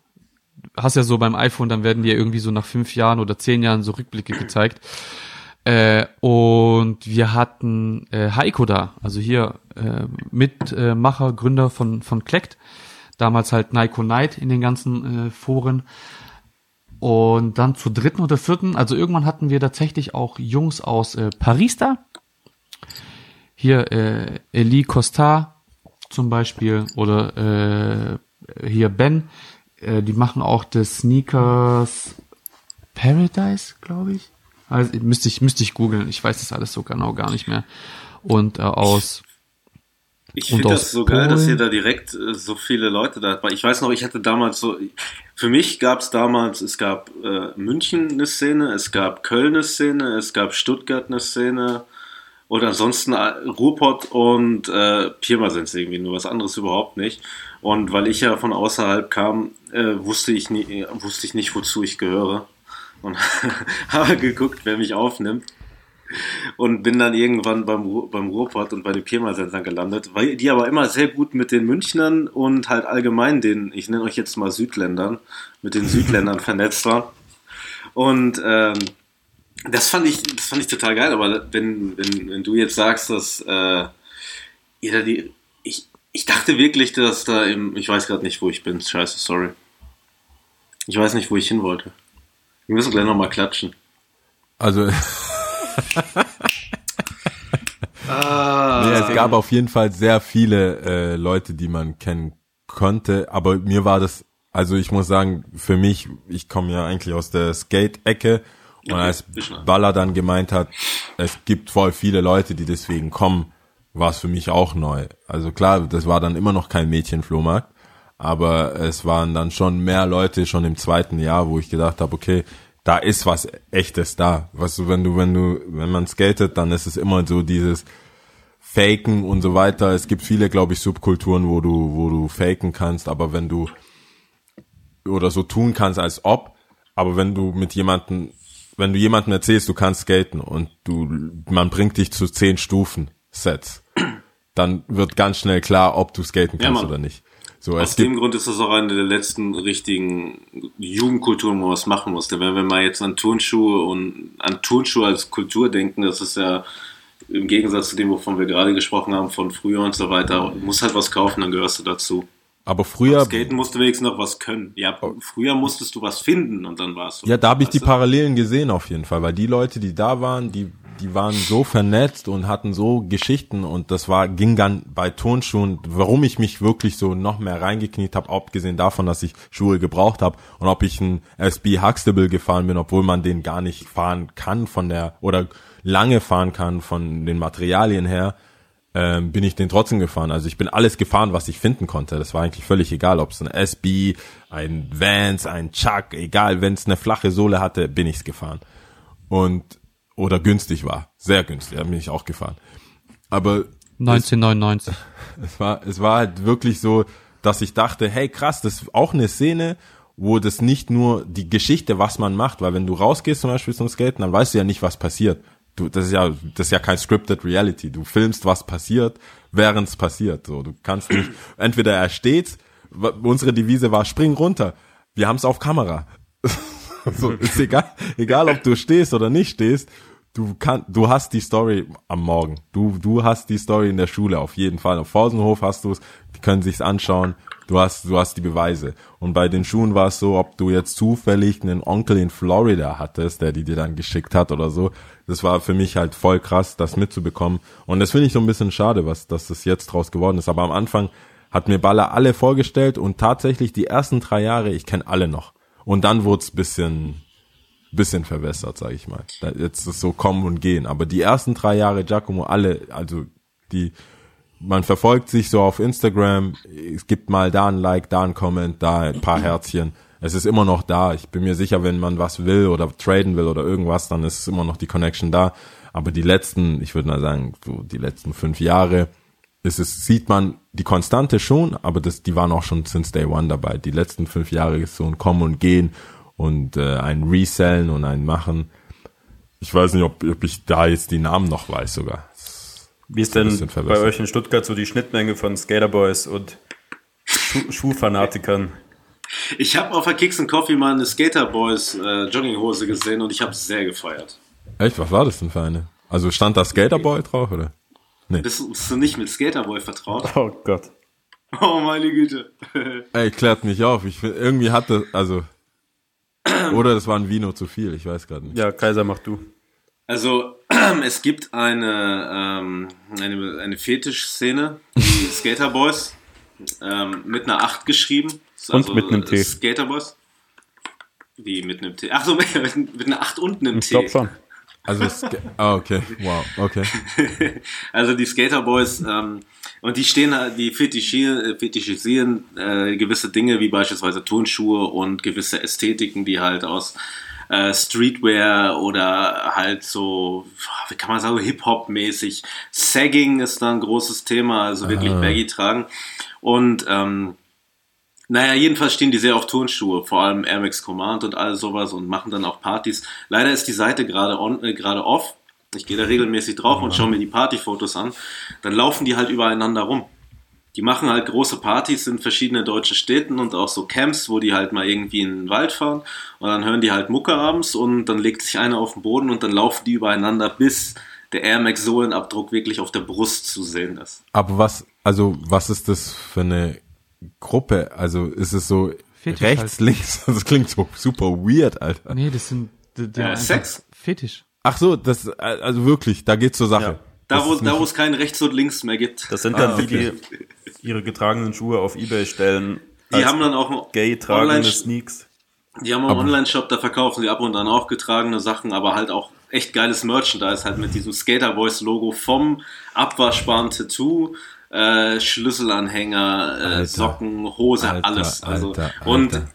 Hast ja so beim iPhone, dann werden dir irgendwie so nach fünf Jahren oder zehn Jahren so Rückblicke gezeigt. Äh, und wir hatten äh, Heiko da, also hier äh, Mitmacher, Gründer von, von Klekt. Damals halt Nico Knight in den ganzen äh, Foren. Und dann zur dritten oder vierten, also irgendwann hatten wir tatsächlich auch Jungs aus äh, Paris da. Hier äh, Elie Costa zum Beispiel oder äh, hier Ben. Äh, die machen auch das Sneakers Paradise, glaube ich. Also, müsste ich, müsste ich googeln. Ich weiß das alles so genau gar nicht mehr. Und äh, aus. Ich finde das so Polen. geil, dass ihr da direkt äh, so viele Leute da Ich weiß noch, ich hatte damals so. Für mich gab es damals, es gab äh, München eine Szene, es gab Köln eine Szene, es gab Stuttgart eine Szene. Und ansonsten äh, Ruhrpott und äh, Pirmasens irgendwie, nur was anderes überhaupt nicht. Und weil ich ja von außerhalb kam, äh, wusste, ich nie, wusste ich nicht, wozu ich gehöre und habe geguckt, wer mich aufnimmt. Und bin dann irgendwann beim, beim Ruhrpott und bei den Pirmasensern gelandet, weil die aber immer sehr gut mit den Münchnern und halt allgemein den, ich nenne euch jetzt mal Südländern, mit den Südländern vernetzt waren. Und ähm, das fand ich, das fand ich total geil, aber wenn, wenn, wenn du jetzt sagst, dass äh, ihr da die. Ich, ich dachte wirklich, dass da im. Ich weiß gerade nicht, wo ich bin. Scheiße, sorry. Ich weiß nicht, wo ich hin wollte. Wir müssen gleich nochmal klatschen. Also, Ah, nee, es gab auf jeden Fall sehr viele äh, Leute, die man kennen konnte, aber mir war das, also ich muss sagen, für mich, ich komme ja eigentlich aus der Skate-Ecke und Okay, als. Baller dann gemeint hat, es gibt voll viele Leute, die deswegen kommen, war es für mich auch neu. Also klar, das war dann immer noch kein Mädchenflohmarkt, aber es waren dann schon mehr Leute schon im zweiten Jahr, wo ich gedacht habe, okay, da ist was echtes da. Was du, wenn du, wenn du, wenn man skatet, dann ist es immer so dieses Faken und so weiter. Es gibt viele, glaube ich, Subkulturen, wo du, wo du faken kannst, aber wenn du oder so tun kannst, als ob, aber wenn du mit jemanden, wenn du jemandem erzählst, du kannst skaten und du, man bringt dich zu zehn Stufen Sets, dann wird ganz schnell klar, ob du skaten Ja, kannst Mann. oder nicht. So, Aus dem Grund ist das auch eine der letzten richtigen Jugendkulturen, wo man was machen musste. Wenn wir mal jetzt an Turnschuhe und an Turnschuhe als Kultur denken, das ist ja im Gegensatz zu dem, wovon wir gerade gesprochen haben, von früher und so weiter, du musst halt was kaufen, dann gehörst du dazu. aber früher, Skaten musst du wenigstens noch was können. Ja, früher musstest du was finden und dann warst du. Ja, da habe ich die? Parallelen gesehen auf jeden Fall, weil die Leute, die da waren, die die waren so vernetzt und hatten so Geschichten und das war ging dann bei Turnschuhen, warum ich mich wirklich so noch mehr reingekniet habe, abgesehen davon, dass ich Schuhe gebraucht habe und ob ich ein SB Huxtable gefahren bin, obwohl man den gar nicht fahren kann von der oder lange fahren kann von den Materialien her, ähm, bin ich den trotzdem gefahren. Also ich bin alles gefahren, was ich finden konnte. Das war eigentlich völlig egal, ob es ein SB, ein Vans, ein Chuck, egal, wenn es eine flache Sohle hatte, bin ich's gefahren. Und oder günstig war, sehr günstig, da bin ich auch gefahren. Aber 1999. es war, es war halt wirklich so, dass ich dachte, hey krass, das ist auch eine Szene, wo das nicht nur die Geschichte, was man macht, weil wenn du rausgehst zum Beispiel zum Skaten, dann weißt du ja nicht, was passiert. Du, das ist ja, das ist ja kein scripted Reality. Du filmst, was passiert, während es passiert. So, du kannst nicht, entweder er steht, unsere Devise war, spring runter. Wir haben es auf Kamera. so, ist egal, egal ob du stehst oder nicht stehst, du kann, du hast die Story am Morgen. Du, du hast die Story in der Schule auf jeden Fall. Auf Pausenhof hast du es, die können sich's anschauen. Du hast, du hast die Beweise. Und bei den Schuhen war es so, ob du jetzt zufällig einen Onkel in Florida hattest, der die dir dann geschickt hat oder so. Das war für mich halt voll krass, das mitzubekommen. Und das finde ich so ein bisschen schade, was, dass das jetzt draus geworden ist. Aber am Anfang hat mir Baller alle vorgestellt und tatsächlich die ersten drei Jahre, ich kenne alle noch. Und dann wurde es bisschen, bisschen verwässert, sage ich mal. Jetzt ist so kommen und gehen. Aber die ersten drei Jahre Giacomo, alle, also die, man verfolgt sich so auf Instagram, es gibt mal da ein Like, da ein Comment, da ein paar Herzchen. Es ist immer noch da. Ich bin mir sicher, wenn man was will oder traden will oder irgendwas, dann ist immer noch die Connection da. Aber die letzten, ich würde mal sagen, so die letzten fünf Jahre, ist es, sieht man die Konstante schon, aber das, die waren auch schon since day one dabei. Die letzten fünf Jahre ist so ein Kommen und Gehen und äh, ein Resellen und ein Machen. Ich weiß nicht, ob, ob ich da jetzt die Namen noch weiß sogar. Wie ist denn bei euch in Stuttgart so die Schnittmenge von Skaterboys und Schuh Schuhfanatikern? Ich habe auf der Kicks and Coffee mal eine Skater Boys äh, Jogginghose gesehen und ich habe es sehr gefeiert. Echt, was war das denn für eine? Also stand da Skaterboy drauf, oder? Bist, bist du nicht mit Skaterboy vertraut? Oh Gott. Oh meine Güte. Ey, klärt mich auf. Ich find, irgendwie hatte, also, oder das war ein Vino zu viel, ich weiß gerade nicht. Ja, Kaiser, mach du. Also, es gibt eine, ähm, eine, eine Fetischszene, die Skater Boys, ähm, mit einer 8 geschrieben. Und mit einem T. Skater Boys. Wie mit einem T? Ach so, mit, mit einer 8 und einem Ich T. glaube schon. Also, ah, okay, wow, okay. Also die Skater Boys, ähm, und die stehen, die fetischieren, äh, fetischisieren äh, gewisse Dinge, wie beispielsweise Turnschuhe und gewisse Ästhetiken, die halt aus äh, Streetwear oder halt so, wie kann man sagen, Hip-Hop-mäßig. Sagging ist da ein großes Thema, also wirklich Baggy tragen. Und ähm, naja, jedenfalls stehen die sehr auf Turnschuhe, vor allem Air Max Command und all sowas und machen dann auch Partys. Leider ist die Seite gerade on, äh, gerade off Ich gehe da regelmäßig drauf und schaue mir die Partyfotos an. Dann laufen die halt übereinander rum. Die machen halt große Partys in verschiedenen deutschen Städten und auch so Camps, wo die halt mal irgendwie in den Wald fahren. Und dann hören die halt Mucke abends und dann legt sich einer auf den Boden und dann laufen die übereinander, bis der Air Max Sohlenabdruck wirklich auf der Brust zu sehen ist. Aber was, also was ist das für eine Gruppe? Also ist es so Fetisch rechts, halt. links? Das klingt so super weird, Alter. Nee, das sind die, die Äh, Sex? Fetisch. Ach so, das, also wirklich, da geht's zur Sache. Ja. Da, wo, da, wo es kein Rechts und Links mehr gibt. Das sind dann Ah, die, okay. die ihre getragenen Schuhe auf Ebay stellen. Die haben dann auch gay tragende Online- Sneaks. Die haben einen Online-Shop, da verkaufen sie ab und an auch getragene Sachen, aber halt auch echt geiles Merchandise, halt mit diesem Skater Boys Logo vom abwaschbaren Tattoo, äh, Schlüsselanhänger, äh. Socken, Hose, Alter, alles. Also, Alter, und Alter.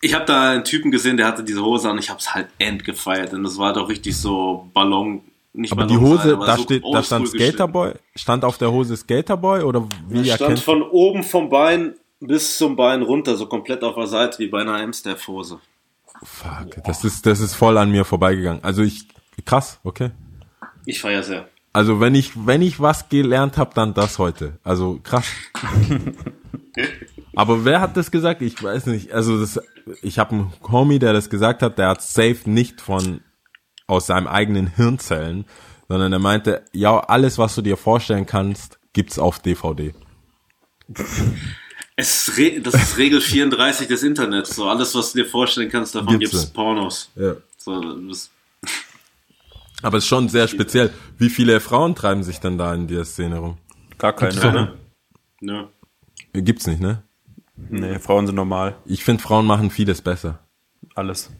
ich habe da einen Typen gesehen, der hatte diese Hose an, ich habe es halt endgefeiert, denn das war doch richtig so Ballon, nicht Aber die Hose, sein, aber da so steht, da stand. Skaterboy, stand auf der Hose Skaterboy oder wie Das stand von oben vom Bein bis zum Bein runter, so komplett auf der Seite, wie bei einer Amstaff-Hose. Fuck, das ist, das ist voll an mir vorbeigegangen. Also ich, krass, okay. Ich feiere sehr. Also wenn ich, wenn ich was gelernt habe, dann das heute. Also krass. Aber wer hat das gesagt? Ich weiß nicht. Also das, ich habe einen Homie, der das gesagt hat. Der hat safe nicht von aus seinem eigenen Hirnzellen, sondern er meinte, ja, alles, was du dir vorstellen kannst, gibt's auf DVD. Es, ist re- das ist Regel 34 des Internets. So alles, was du dir vorstellen kannst, davon Gibt's gibt's. Pornos. Ja. So, das, Aber es ist schon sehr speziell. Wie viele Frauen treiben sich denn da in der Szene rum? Gar keine. Ja. Ne? nö. Gibt's nicht, ne? Nee, Frauen sind normal. Ich finde, Frauen machen vieles besser. Alles.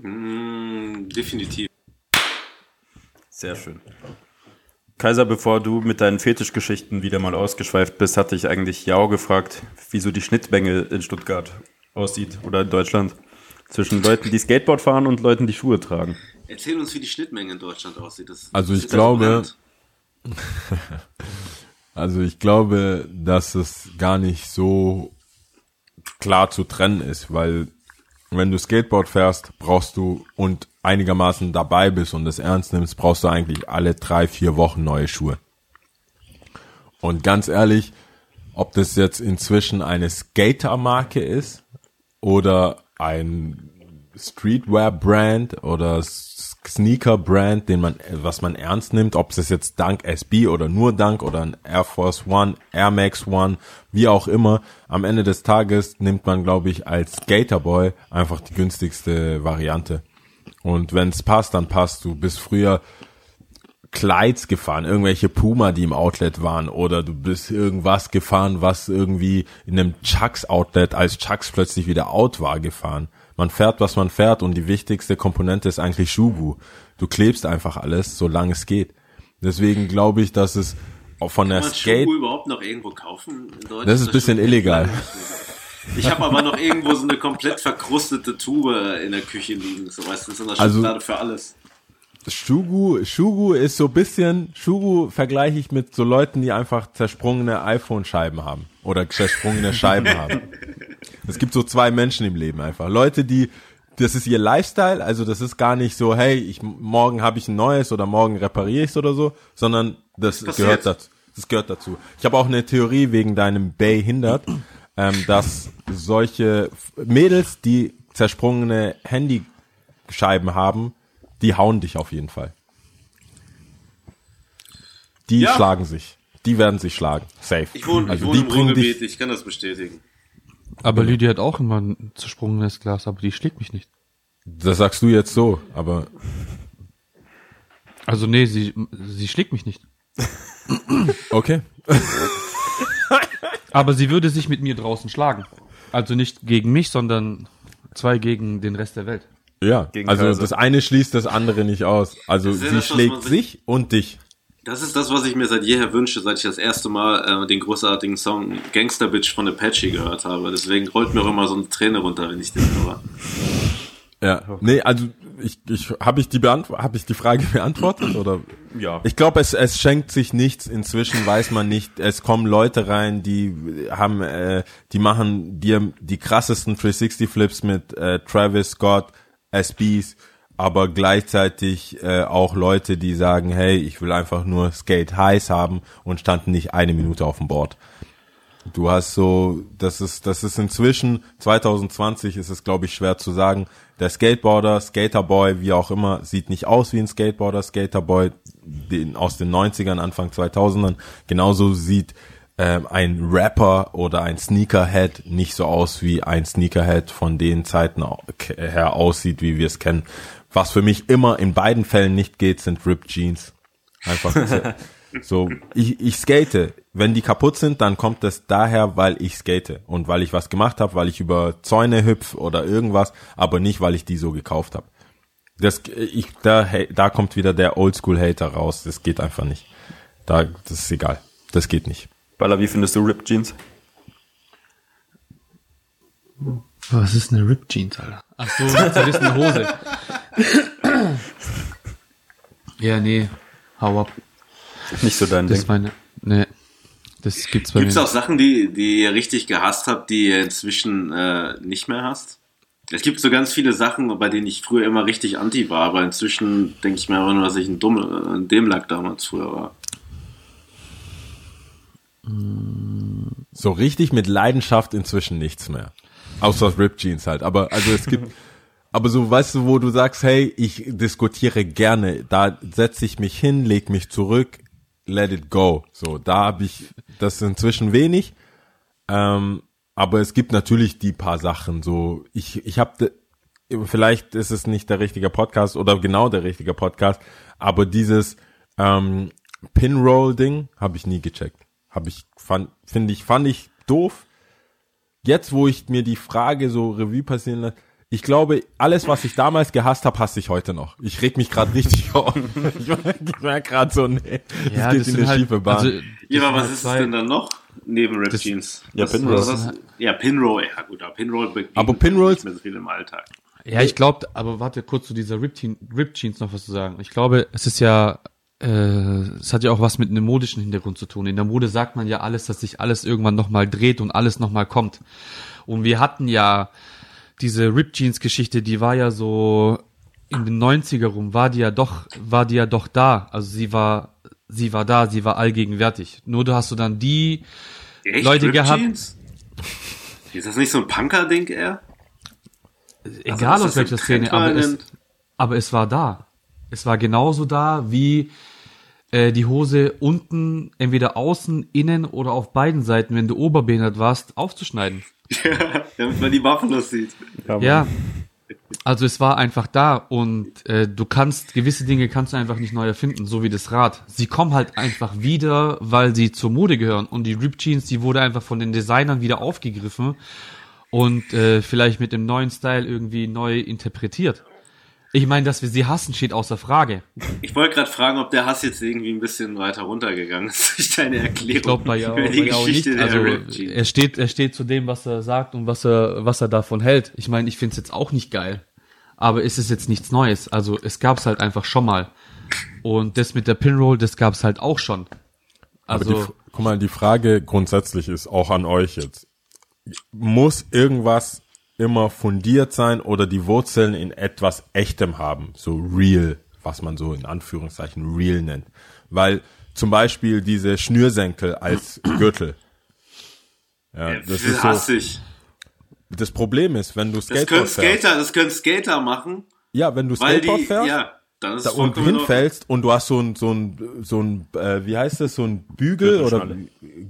Mm, definitiv. Sehr schön. Kaiser, bevor du mit deinen Fetischgeschichten wieder mal ausgeschweift bist, hatte ich eigentlich Jao gefragt, wieso die Schnittmenge in Stuttgart aussieht oder in Deutschland. Zwischen Leuten, die Skateboard fahren und Leuten, die Schuhe tragen. Erzähl uns, wie die Schnittmenge in Deutschland aussieht. Das, Also ich glaube- so Also ich glaube, dass es gar nicht so klar zu trennen ist, weil wenn du Skateboard fährst, brauchst du und einigermaßen dabei bist und das ernst nimmst, brauchst du eigentlich alle drei, vier Wochen neue Schuhe. Und ganz ehrlich, ob das jetzt inzwischen eine Skater-Marke ist oder ein Streetwear-Brand oder Sneaker-Brand, den man, was man ernst nimmt, ob es jetzt Dunk SB oder nur Dunk oder ein Air Force One, Air Max One, wie auch immer. Am Ende des Tages nimmt man, glaube ich, als Skaterboy einfach die günstigste Variante. Und wenn es passt, dann passt. Du bist früher Kleids gefahren, irgendwelche Puma, die im Outlet waren, oder du bist irgendwas gefahren, was irgendwie in einem Chucks Outlet, als Chucks plötzlich wieder out war, gefahren. Man fährt, was man fährt, und die wichtigste Komponente ist eigentlich Schuhgu. Du klebst einfach alles, solange es geht. Deswegen glaube ich, dass es auch von der Kann man Skate, Schuhe überhaupt noch irgendwo kaufen? In Deutschland? Das ist ein bisschen illegal. Ich habe aber noch irgendwo so eine komplett verkrustete Tube in der Küche liegen. So weißt du, das ist in der Also- Schublade für alles. Schugu, Schugu ist so bisschen, Schugu vergleiche ich mit so Leuten, die einfach zersprungene iPhone-Scheiben haben oder zersprungene Scheiben haben. Es gibt so zwei Menschen im Leben einfach. Leute, die, das ist ihr Lifestyle, also das ist gar nicht so, hey, ich, morgen habe ich ein neues oder morgen repariere ich es oder so, sondern das gehört dazu. Das gehört dazu. Ich habe auch eine Theorie wegen deinem Bay hindert, ähm, dass solche Mädels, die zersprungene Handyscheiben haben, die hauen dich auf jeden Fall. Die Ja. schlagen sich. Die werden sich schlagen. Safe. Ich wohne, also ich wohne die im bringen Ruhrgebiet, dich. ich kann das bestätigen. Aber Lydia hat auch immer ein zersprungenes Glas, aber die schlägt mich nicht. Das sagst du jetzt so, aber Also nee, sie, sie schlägt mich nicht. okay. Aber sie würde sich mit mir draußen schlagen. Also nicht gegen mich, sondern zwei gegen den Rest der Welt. Ja, Gegen also Kaiser. das eine schließt das andere nicht aus. Also Das sie das, schlägt sich- sich und dich. Das ist das, was ich mir seit jeher wünsche, seit ich das erste Mal äh, den großartigen Song Gangster Bitch von Apache gehört habe. Deswegen rollt mir auch immer so eine Träne runter, wenn ich den höre. Ja. Nee, also ich, ich habe ich die beantw habe ich die Frage beantwortet oder Ja. Ich glaube, es, es schenkt sich nichts. Inzwischen weiß man nicht. Es kommen Leute rein, die haben, äh, die machen dir die krassesten 360 Flips mit äh, Travis Scott, SBs aber gleichzeitig äh, auch Leute, die sagen, hey, ich will einfach nur Skate heiß haben und standen nicht eine Minute auf dem Board. Du hast so, das ist, das ist inzwischen, 2020 ist es, glaube ich, schwer zu sagen. Der Skateboarder, Skaterboy, wie auch immer, sieht nicht aus wie ein Skateboarder, Skaterboy den, aus den 90ern, Anfang 2000ern. Genauso sieht ähm, ein Rapper oder ein Sneakerhead nicht so aus wie ein Sneakerhead von den Zeiten her aussieht, wie wir es kennen. Was für mich immer in beiden Fällen nicht geht, sind Ripped Jeans. Einfach so, ich, ich skate. Wenn die kaputt sind, dann kommt das daher, weil ich skate und weil ich was gemacht habe, weil ich über Zäune hüpf oder irgendwas, aber nicht, weil ich die so gekauft habe. Das, ich, da, da kommt wieder der Oldschool-Hater raus. Das geht einfach nicht. Da, das ist egal. Das geht nicht. Baller, wie findest du Ripped Jeans? Was ist eine Ripped Jeans, Alter? Ach so, eine zerrissene Hose. ja, nee, hau ab. Nicht so dein Das Ding. meine, nee, das gibt's bei Gibt es mir. auch Sachen, die, die ihr richtig gehasst habt, die ihr inzwischen äh, nicht mehr hasst? Es gibt so ganz viele Sachen, bei denen ich früher immer richtig anti war, aber inzwischen denke ich mir einfach nur, dass ich ein dumm, ein Dämlack damals früher war. So richtig mit Leidenschaft inzwischen nichts mehr. Außer Rip Jeans halt. Aber also es gibt, aber so weißt du, wo du sagst, hey, ich diskutiere gerne. Da setze ich mich hin, leg mich zurück, let it go. So, da habe ich das inzwischen wenig. Ähm, aber es gibt natürlich die paar Sachen. So, ich ich habe vielleicht ist es nicht der richtige Podcast oder genau der richtige Podcast, aber dieses ähm, Pinroll-Ding habe ich nie gecheckt. Habe ich fand finde ich fand ich doof. Jetzt, wo ich mir die Frage so Revue passieren lasse, ich glaube, alles, was ich damals gehasst habe, hasse ich heute noch. Ich reg mich gerade richtig auf. Ich merke merk gerade so, nee, das geht in sind eine halt- schiefe Bahn. also, Ja, das aber was sind ist es denn dann noch neben Rip Das- Jeans? Ja, Pinroll. Ja, Pinroll, ja gut, aber Pinroll Aber Pinrolls- nicht mehr so viel im Alltag. Ja, ich glaube, aber warte kurz zu dieser Rip, Rip Jeans noch was zu sagen. Ich glaube, es ist ja, es hat ja auch was mit einem modischen Hintergrund zu tun. In der Mode sagt man ja alles, dass sich alles irgendwann nochmal dreht und alles nochmal kommt. Und wir hatten ja diese Rip Jeans Geschichte, die war ja so in den 90er rum, war die ja doch, war die ja doch da. Also sie war, sie war da, sie war allgegenwärtig. Nur du hast du dann die, Echt? Leute Rip gehabt- Jeans? Ist das nicht so ein Punker-Ding eher? egal ist aus welcher Szene, aber es, aber es war da. Es war genauso da wie äh, die Hose unten, entweder außen, innen oder auf beiden Seiten, wenn du oberbehindert warst, aufzuschneiden. Ja, damit man die Buffalos sieht. Ja. Also es war einfach da und äh, du kannst gewisse Dinge kannst du einfach nicht neu erfinden, so wie das Rad. Sie kommen halt einfach wieder, weil sie zur Mode gehören und die Rip Jeans, die wurde einfach von den Designern wieder aufgegriffen und äh, vielleicht mit dem neuen Style irgendwie neu interpretiert. Ich meine, dass wir sie hassen, steht außer Frage. Ich wollte gerade fragen, ob der Hass jetzt irgendwie ein bisschen weiter runtergegangen ist durch deine Erklärung. Ich glaube bei bei die Geschichte der Also Jeans. er steht, er steht zu dem, was er sagt und was er, was er davon hält. Ich meine, ich finde es jetzt auch nicht geil, aber es ist jetzt nichts Neues. Also es gab es halt einfach schon mal. Und das mit der Pinroll, das gab es halt auch schon. Aber die, Also guck mal, die Frage grundsätzlich ist auch an euch jetzt. Muss irgendwas immer fundiert sein oder die Wurzeln in etwas Echtem haben? So real, was man so in Anführungszeichen real nennt. Weil zum Beispiel diese Schnürsenkel als Gürtel. Ja, das ist so, das Problem ist, wenn du Das können Skateboard fährst. Skater, das können Skater machen, Ja, wenn du Skateboard die, fährst. ja, dann ist da Ordnung. hinfällst und du hast so ein, so ein, so ein, äh, wie heißt das, so ein Bügel oder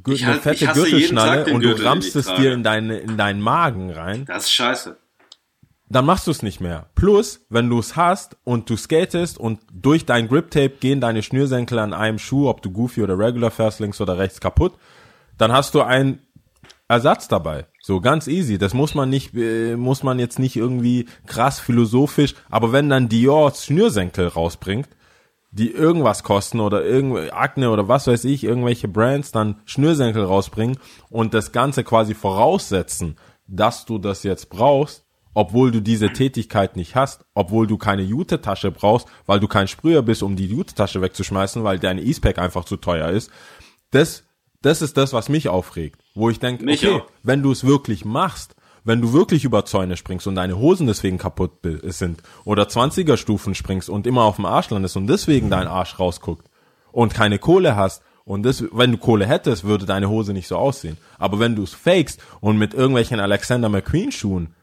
Ich eine halt- fette Gürtelschnalle und du Gürtel, den rammst es dir in, deine, in deinen Magen rein, Das ist scheiße. dann machst du es nicht mehr. Plus, wenn du es hast und du skatest und durch dein Grip-Tape gehen deine Schnürsenkel an einem Schuh, ob du Goofy oder Regular fährst, links oder rechts kaputt, dann hast du einen Ersatz dabei. So ganz easy. Das muss man nicht, äh, muss man jetzt nicht irgendwie krass philosophisch. Aber wenn dann Dior Schnürsenkel rausbringt, die irgendwas kosten oder irgendwie Akne oder was weiß ich, irgendwelche Brands dann Schnürsenkel rausbringen und das Ganze quasi voraussetzen, dass du das jetzt brauchst, obwohl du diese Tätigkeit nicht hast, obwohl du keine Jute-Tasche brauchst, weil du kein Sprüher bist, um die Jute-Tasche wegzuschmeißen, weil deine E-Spec einfach zu teuer ist. Das, das ist das, was mich aufregt, wo ich denke, okay, auch. wenn du es wirklich machst, wenn du wirklich über Zäune springst und deine Hosen deswegen kaputt sind oder 20er Stufen springst und immer auf dem Arsch landest und deswegen dein Arsch rausguckt und keine Kohle hast und das, wenn du Kohle hättest, würde deine Hose nicht so aussehen. Aber wenn du es fakest und mit irgendwelchen Alexander McQueen Schuhen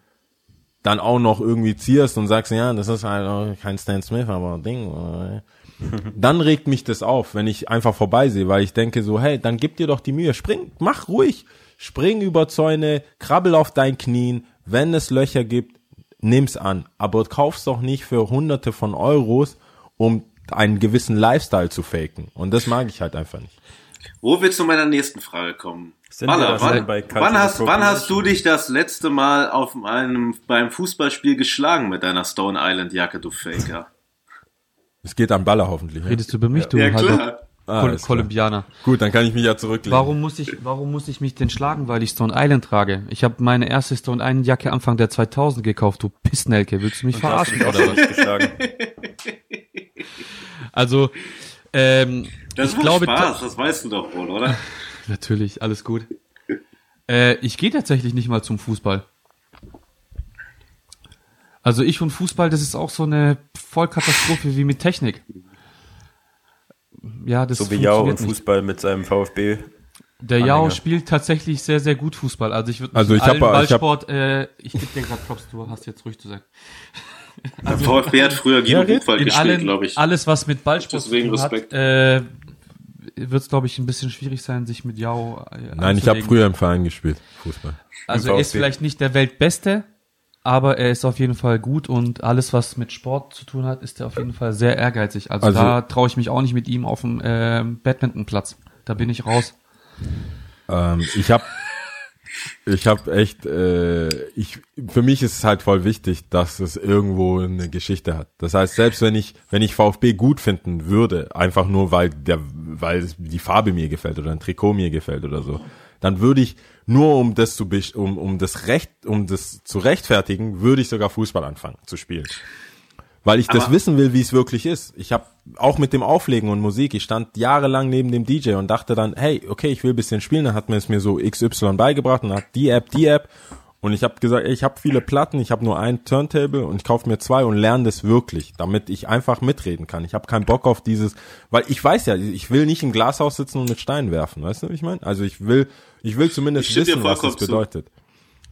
dann auch noch irgendwie zierst und sagst, ja, das ist halt kein Stan Smith, aber Ding, äh, dann regt mich das auf, wenn ich einfach vorbeisehe, weil ich denke so, hey, dann gib dir doch die Mühe, spring, mach ruhig, spring über Zäune, krabbel auf deinen Knien, wenn es Löcher gibt, nimm's an, aber kauf's doch nicht für hunderte von Euros, um einen gewissen Lifestyle zu faken. Und das mag ich halt einfach nicht. Wo willst du meiner nächsten Frage kommen? Sind wir Baller, wann, wann, hast, wann hast du dich das letzte Mal auf einem, beim Fußballspiel geschlagen mit deiner Stone Island Jacke, du Faker? Es geht am Baller hoffentlich. Ja? Redest du über mich, du Ja, halber klar. Ah, Kol alles klar. Kolumbianer? Gut, dann kann ich mich ja zurücklegen. Warum muss ich, warum muss ich mich denn schlagen, weil ich Stone Island trage? Ich habe meine erste Stone Island Jacke Anfang der 2000 gekauft, du Pissnelke. Willst du mich verarschen Oder oder was? Also, ähm, Das ich glaube, Spaß, das weißt du doch wohl, oder? Natürlich, alles gut. Äh, ich gehe tatsächlich nicht mal zum Fußball. Also ich und Fußball, das ist auch so eine Vollkatastrophe wie mit Technik. Ja, das So wie Jao und. Fußball mit seinem VfB. Der Jao spielt tatsächlich sehr, sehr gut Fußball. Also ich würde Also ich hab- ich hab- Ballsport, äh, ich gebe dir gerade Props, du hast jetzt ruhig zu sagen. Der VfB hat früher Guido Ja. Buchwald gespielt, allen, glaube ich. alles was mit Ballsport Deswegen tun hat, Respekt. äh, wird es glaube ich ein bisschen schwierig sein, sich mit Jao äh, Nein, ich habe früher im Verein gespielt, Fußball. Also er ist vielleicht nicht der Weltbeste, aber er ist auf jeden Fall gut und alles, was mit Sport zu tun hat, ist er auf jeden Fall sehr ehrgeizig. Also, Also- da traue ich mich auch nicht mit ihm auf dem äh, Badmintonplatz. Da bin ich raus. Ähm, ich habe ich habe echt, äh, ich, für mich ist es halt voll wichtig, dass es irgendwo eine Geschichte hat. Das heißt, selbst wenn ich, wenn ich VfB gut finden würde, einfach nur weil der, weil die Farbe mir gefällt oder ein Trikot mir gefällt oder so, dann würde ich nur um das zu, um, um das Recht, um das zu rechtfertigen, würde ich sogar Fußball anfangen zu spielen. Weil ich das Aber- wissen will, wie es wirklich ist. Ich habe auch mit dem Auflegen und Musik, ich stand jahrelang neben dem DJ und dachte dann, hey, okay, ich will ein bisschen spielen. Dann hat mir es mir so XY beigebracht und hat die App, die App. Und ich habe gesagt, ich habe viele Platten, ich habe nur ein Turntable und ich kaufe mir zwei und lerne das wirklich, damit ich einfach mitreden kann. Ich habe keinen Bock auf dieses, weil ich weiß ja, ich will nicht im Glashaus sitzen und mit Steinen werfen, weißt du, wie ich meine? Also ich will, ich will zumindest Ich wissen, was das bedeutet.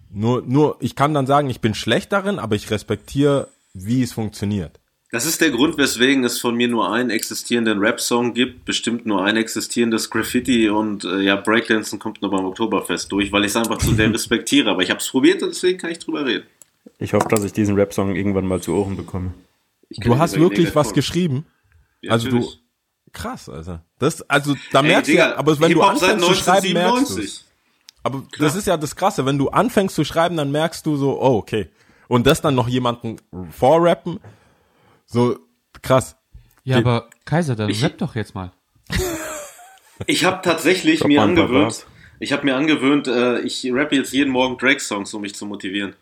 Nur, nur, ich kann dann sagen, ich bin schlecht darin, aber ich respektiere, wie es funktioniert. Das ist der Grund, weswegen es von mir nur einen existierenden Rap-Song gibt, bestimmt nur ein existierendes Graffiti und äh, ja, Breakdancen kommt nur beim Oktoberfest durch, weil ich es einfach zu sehr respektiere. Aber ich habe es probiert und deswegen kann ich drüber reden. Ich hoffe, dass ich diesen Rap-Song irgendwann mal zu Ohren bekomme. Du hast wirklich was geschrieben? Ja, also du, krass, also. Das, also, da Ey, merkst du Digga, ja, aber wenn du anfängst zu schreiben, merkst du 1997. Aber das ist ja das Krasse, wenn du anfängst zu schreiben, dann merkst du so, oh, okay. Und das dann noch jemanden vorrappen, so, krass. Ja, Geht- aber Kaiser, dann Ich- rap doch jetzt mal. Ich habe tatsächlich mir angewöhnt, ich habe mir angewöhnt, äh, ich rappe jetzt jeden Morgen Drake-Songs, um mich zu motivieren.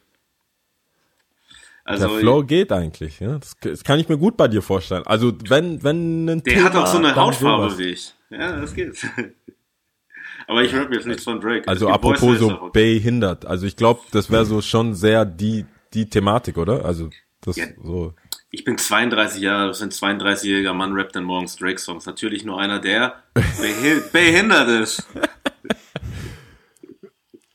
Also, Der Flow geht eigentlich, ja. Das, das kann ich mir gut bei dir vorstellen. Also, wenn, wenn ein der Thema, hat auch so eine Hautfarbe sowas. wie ich. Ja, das geht. Aber ich rappe jetzt nichts von Drake. Also, apropos Voice so behindert. Also, ich glaube, das wäre so schon sehr die, die Thematik, oder? Also, das Ja. so. Ich bin 32 Jahre, das sind 32-jähriger Mann, rappt dann morgens Drake-Songs. Natürlich nur einer, der behi behindert ist.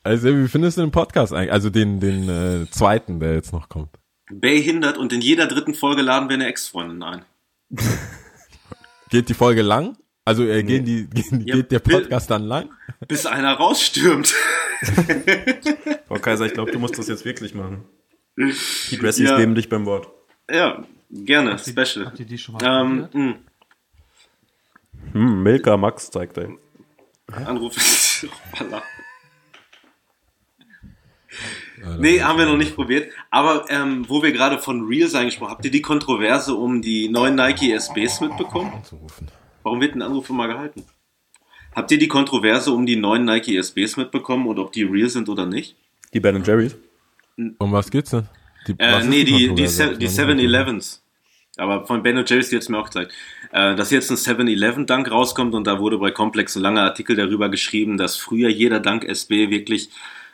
Also, wie findest du den Podcast eigentlich? Also, den, den äh, zweiten, der jetzt noch kommt. Behindert und in jeder dritten Folge laden wir eine Ex-Freundin ein. Geht die Folge lang? Also, äh, gehen die, gehen, Ja, geht der Podcast dann lang? Bis einer rausstürmt. Frau Kaiser, ich glaube, du musst das jetzt wirklich machen. Die Dressies Ja. nehmen dich beim Wort. Ja, gerne, special. Habt ihr die schon mal Ähm, mh, Hm, Milka Max zeigt er. Anruf. Nee, haben wir noch nicht probiert. Aber ähm, wo wir gerade von Reels angesprochen habt ihr die Kontroverse um die neuen Nike SBs mitbekommen? Anzurufen. Warum wird ein Anruf immer gehalten? Habt ihr die Kontroverse um die neuen Nike SBs mitbekommen und ob die real sind oder nicht? Die Ben Jerry's. Um was geht's denn? Die, Äh, nee, die, die? Se- die Ich weiß nicht. 7-Elevens. Aber von Ben Jerry's, die jetzt mir auch gezeigt. Äh, dass jetzt ein 7-Eleven-Dank rauskommt und da wurde bei Complex ein langer Artikel darüber geschrieben, dass früher jeder Dank SB wirklich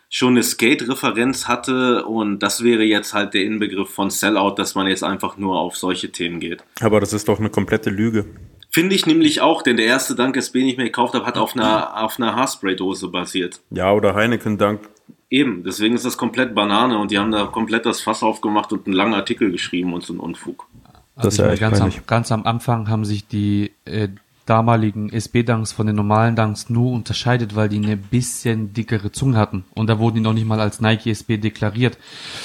schon eine Skate-Referenz hatte und das wäre jetzt halt der Inbegriff von Sellout, dass man jetzt einfach nur auf solche Themen geht. Aber das ist doch eine komplette Lüge. Finde ich nämlich auch, denn der erste Dank SB, den ich mir gekauft habe, hat auf einer, auf einer Haarspray-Dose basiert. Ja, oder Heineken Dank. Eben, deswegen ist das komplett Banane und die haben da komplett das Fass aufgemacht und einen langen Artikel geschrieben und so ein Unfug. Also Das ist ich ja ganz, am, ganz am Anfang haben sich die äh, damaligen SB-Dunks von den normalen Dunks nur unterscheidet, weil die eine bisschen dickere Zunge hatten. Und da wurden die noch nicht mal als Nike SB deklariert.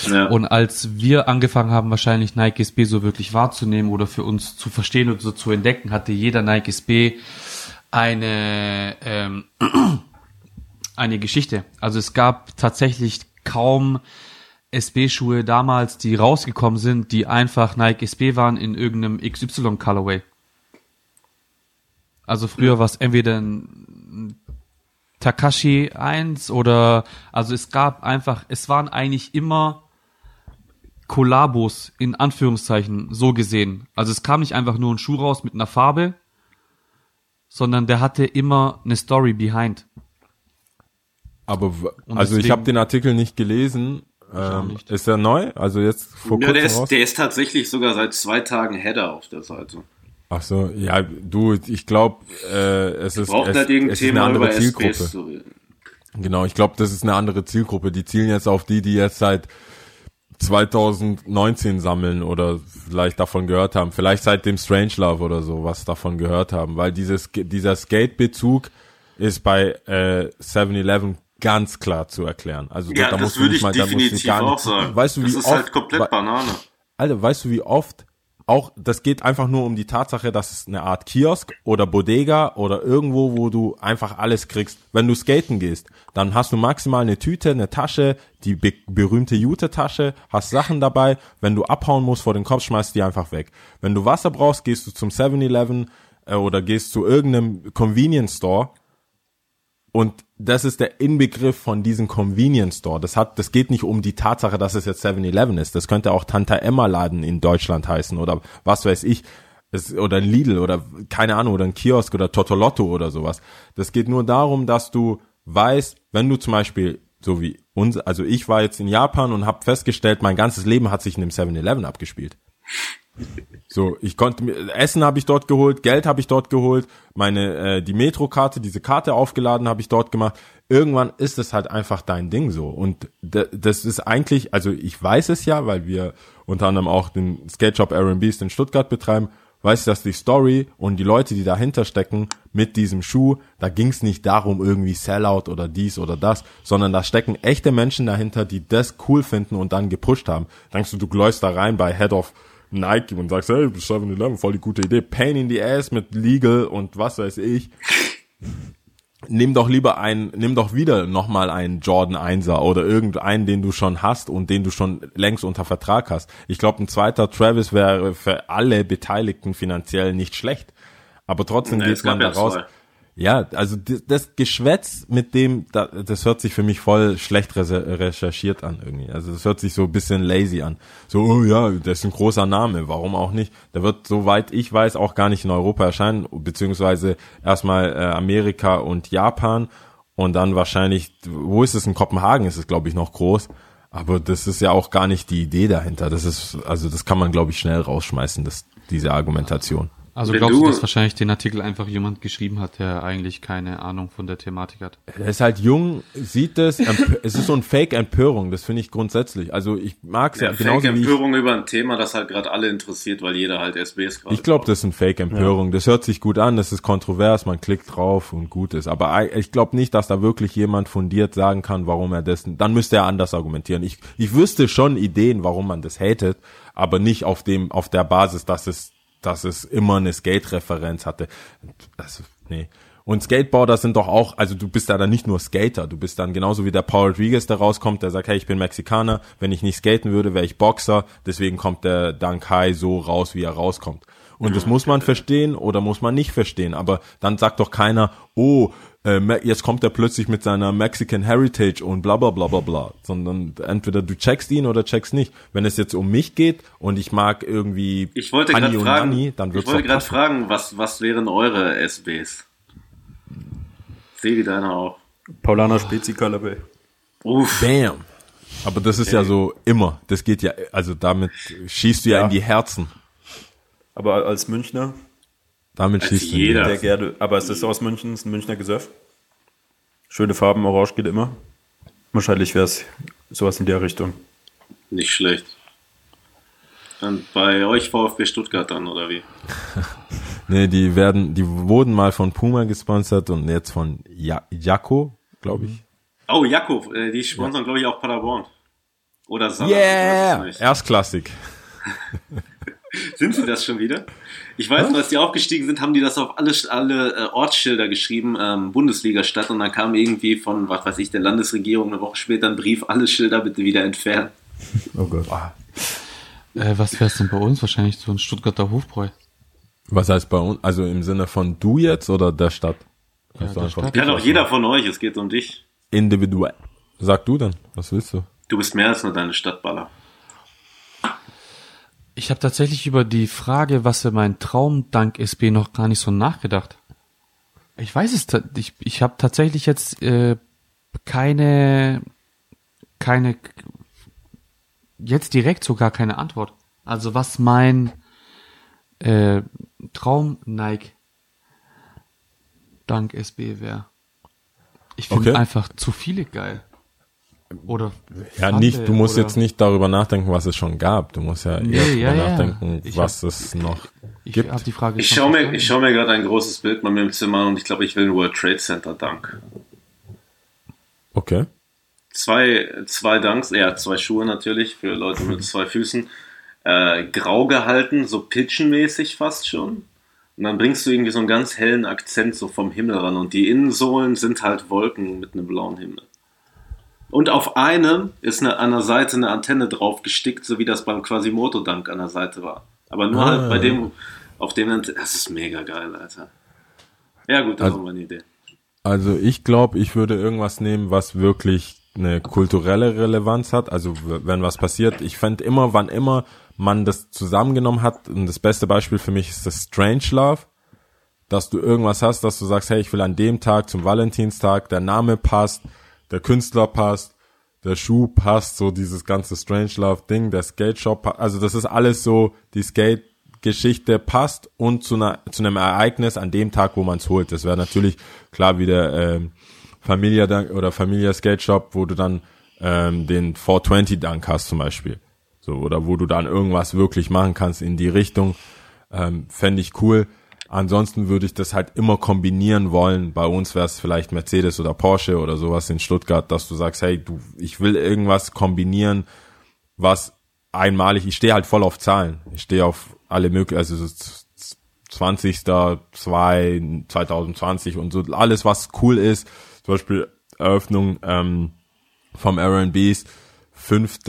Ja. Und als wir angefangen haben, wahrscheinlich Nike SB so wirklich wahrzunehmen oder für uns zu verstehen oder so zu entdecken, hatte jeder Nike SB eine, ähm, eine Geschichte. Also es gab tatsächlich kaum SB-Schuhe damals, die rausgekommen sind, die einfach Nike SB waren in irgendeinem XY Colorway. Also früher war es entweder ein Takashi 1 oder, also es gab einfach, es waren eigentlich immer Kollabos in Anführungszeichen so gesehen. Also es kam nicht einfach nur ein Schuh raus mit einer Farbe, sondern der hatte immer eine Story behind. Aber also ich habe den Artikel nicht gelesen. Ähm, nicht. Ist er neu? Also jetzt vor Ja, kurzem der, raus? ist, der ist tatsächlich sogar seit zwei Tagen Header auf der Seite. Ach so, ja, du, ich glaube, äh, es ist es, halt es irgendein ist eine Thema andere über Zielgruppe. Genau, ich glaube, das ist eine andere Zielgruppe. Die zielen jetzt auf die, die jetzt seit 2019 sammeln oder vielleicht davon gehört haben. Vielleicht seit dem Strange Love oder so was davon gehört haben. Weil dieses, dieser Skate-Bezug ist bei äh, 7-Eleven ganz klar zu erklären. Also Ja, da das musst würde nicht ich mal, definitiv gar auch nicht, sagen. Weißt du, wie das ist oft, halt komplett Banane. Alter, weißt du, wie oft auch, das geht einfach nur um die Tatsache, dass es eine Art Kiosk oder Bodega oder irgendwo, wo du einfach alles kriegst. Wenn du skaten gehst, dann hast du maximal eine Tüte, eine Tasche, die be berühmte Jute-Tasche, hast Sachen dabei. Wenn du abhauen musst vor den Kopf, schmeißt die einfach weg. Wenn du Wasser brauchst, gehst du zum 7-Eleven äh, oder gehst zu irgendeinem Convenience Store und das ist der Inbegriff von diesem Convenience Store. Das hat, das geht nicht um die Tatsache, dass es jetzt 7-Eleven ist. Das könnte auch Tante Emma Laden in Deutschland heißen oder was weiß ich. Es, oder ein Lidl oder keine Ahnung oder ein Kiosk oder Totolotto oder sowas. Das geht nur darum, dass du weißt, wenn du zum Beispiel so wie uns, also ich war jetzt in Japan und habe festgestellt, mein ganzes Leben hat sich in dem 7-Eleven abgespielt. So, ich konnte mir Essen habe ich dort geholt, Geld habe ich dort geholt, meine äh, die Metrokarte, diese Karte aufgeladen habe ich dort gemacht. Irgendwann ist es halt einfach dein Ding so und das ist eigentlich, also ich weiß es ja, weil wir unter anderem auch den Skate Shop R&B's in Stuttgart betreiben, weiß ich, dass die Story und die Leute, die dahinter stecken mit diesem Schuh, da ging es nicht darum irgendwie Sellout oder dies oder das, sondern da stecken echte Menschen dahinter, die das cool finden und dann gepusht haben. Denkst du, du läufst da rein bei Head of Nike und sagst, hey, 7-Eleven, voll die gute Idee. Pain in the ass mit Legal und was weiß ich. Nimm doch lieber ein, nimm doch wieder nochmal einen Jordan 1er oder irgendeinen, den du schon hast und den du schon längst unter Vertrag hast. Ich glaube, ein zweiter Travis wäre für alle Beteiligten finanziell nicht schlecht. Aber trotzdem Nee, geht man da raus. zwei. Ja, also das, Geschwätz mit dem, da- das hört sich für mich voll schlecht re- recherchiert an irgendwie. Also das hört sich so ein bisschen lazy an. So, oh ja, das ist ein großer Name, warum auch nicht? Der wird, soweit ich weiß, auch gar nicht in Europa erscheinen, beziehungsweise erstmal äh, Amerika und Japan und dann wahrscheinlich, wo ist es? In Kopenhagen ist es, glaube ich, noch groß. Aber das ist ja auch gar nicht die Idee dahinter. Das ist, also das kann man, glaube ich, schnell rausschmeißen, das, diese Argumentation. Also Wenn glaubst du, du- dass wahrscheinlich den Artikel einfach jemand geschrieben hat, der eigentlich keine Ahnung von der Thematik hat? Er ist halt jung, sieht es, es ist so ein Fake-Empörung, das finde ich grundsätzlich. Also ich mag es ja, Ja, genauso wie ich, Fake-Empörung über ein Thema, das halt gerade alle interessiert, weil jeder halt SBs gerade ich glaube, das ist ein Fake-Empörung. Das hört sich gut an, das ist kontrovers, man klickt drauf und gut ist. Aber ich glaube nicht, dass da wirklich jemand fundiert sagen kann, warum er das, dann müsste er anders argumentieren. Ich, ich wüsste schon Ideen, warum man das hatet, aber nicht auf dem, auf der Basis, dass es, dass es immer eine Skate-Referenz hatte. Das, nee. Und Skateboarder sind doch auch, also du bist ja dann nicht nur Skater, du bist dann genauso wie der Paul Rodriguez, der rauskommt, der sagt, hey, ich bin Mexikaner, wenn ich nicht skaten würde, wäre ich Boxer, deswegen kommt der Dankai so raus, wie er rauskommt. Und das muss man verstehen oder muss man nicht verstehen, aber dann sagt doch keiner, oh, äh, jetzt kommt er plötzlich mit seiner Mexican Heritage und bla bla bla bla bla, sondern entweder du checkst ihn oder checkst nicht. Wenn es jetzt um mich geht und ich mag irgendwie Ich wollte Honey gerade und fragen, Nanny, dann ich wird's wollte doch gerade fragen, was, was wären eure SBs? Sehe die deiner auch. Paulana Spezi Colorway. Uff. Bam. Aber das ist ja so immer. Das geht ja, also damit schießt du ja, Ja. in die Herzen. Aber als Münchner, Damit Als schießt jeder. der gerne, aber es ist aus München, es ist ein Münchner Gesöff. Schöne Farben, orange geht immer. Wahrscheinlich wäre es sowas in der Richtung. Nicht schlecht. Und bei euch VfB Stuttgart dann, oder wie? Nee, die werden, die wurden mal von Puma gesponsert und jetzt von ja Jako, glaube ich. Oh, Jakob, äh, die sponsern, glaube ich, auch Paderborn. Oder es nicht. Erstklassig. Sind sie das schon wieder? Ich weiß noch, als die aufgestiegen sind, haben die das auf alle, alle äh, Ortsschilder geschrieben, ähm, Bundesliga-Stadt, und dann kam irgendwie von, was weiß ich, der Landesregierung eine Woche später ein Brief, alle Schilder bitte wieder entfernen. Oh Gott. Äh, was wär's denn bei uns? Wahrscheinlich so ein Stuttgarter Hofbräu. Was heißt bei uns? Also im Sinne von du jetzt oder der Stadt? Kannst der du einfach Stadt. Kann auch jeder von euch, es geht um dich. individuell. Sag du dann, was willst du? Du bist mehr als nur deine Stadtballer. Ich habe tatsächlich über die Frage, was für mein Traum dank SB noch gar nicht so nachgedacht. Ich weiß es, ich, ich habe tatsächlich jetzt äh, keine, keine, jetzt direkt sogar keine Antwort. Also was mein äh, Traum Nike dank SB wäre. Ich finde Okay. einfach zu viele geil. Oder Ja, nicht, du musst oder- jetzt nicht darüber nachdenken, was es schon gab. Du musst ja Nee, eher darüber ja, ja. nachdenken, Ich was es noch Ich gibt. habe die Frage Ich schaue mir, ich schau mir gerade ein großes Bild bei mir im Zimmer an und ich glaube, ich will ein World Trade Center Dank. Okay. Zwei, zwei Dunks, ja, zwei Schuhe natürlich für Leute mit zwei Füßen. Äh, grau gehalten, so pitchenmäßig fast schon. Und dann bringst du irgendwie so einen ganz hellen Akzent so vom Himmel ran. Und die Innensohlen sind halt Wolken mit einem blauen Himmel. Und auf einem ist eine, an der Seite eine Antenne drauf gestickt, so wie das beim Quasimodo Dank an der Seite war. Aber nur Ah. halt bei dem, auf dem, das ist mega geil, Alter. Ja gut, das Also- war meine Idee. Also ich glaube, ich würde irgendwas nehmen, was wirklich eine kulturelle Relevanz hat. Also wenn was passiert, ich fände immer, wann immer man das zusammengenommen hat, und das beste Beispiel für mich ist das Strange Love, dass du irgendwas hast, dass du sagst, hey, ich will an dem Tag zum Valentinstag, der Name passt, der Künstler passt, der Schuh passt, so dieses ganze Strange Love Ding, der Skate Shop, pa- also das ist alles so, die Skate Geschichte passt und zu, einer, zu einem Ereignis an dem Tag, wo man es holt. Das wäre natürlich klar wie der ähm, Familia Dunk oder Familia Skate Shop, wo du dann ähm, den 420 Dunk hast zum Beispiel. So, oder wo du dann irgendwas wirklich machen kannst in die Richtung. Ähm, Fände ich cool. Ansonsten würde ich das halt immer kombinieren wollen. Bei uns wäre es vielleicht Mercedes oder Porsche oder sowas in Stuttgart, dass du sagst, hey, du, ich will irgendwas kombinieren, was einmalig, ich stehe halt voll auf Zahlen. Ich stehe auf alle möglichen, also so z- z- 20. 2, 2020 und so alles, was cool ist. Zum Beispiel Eröffnung ähm, vom R&B's, 5.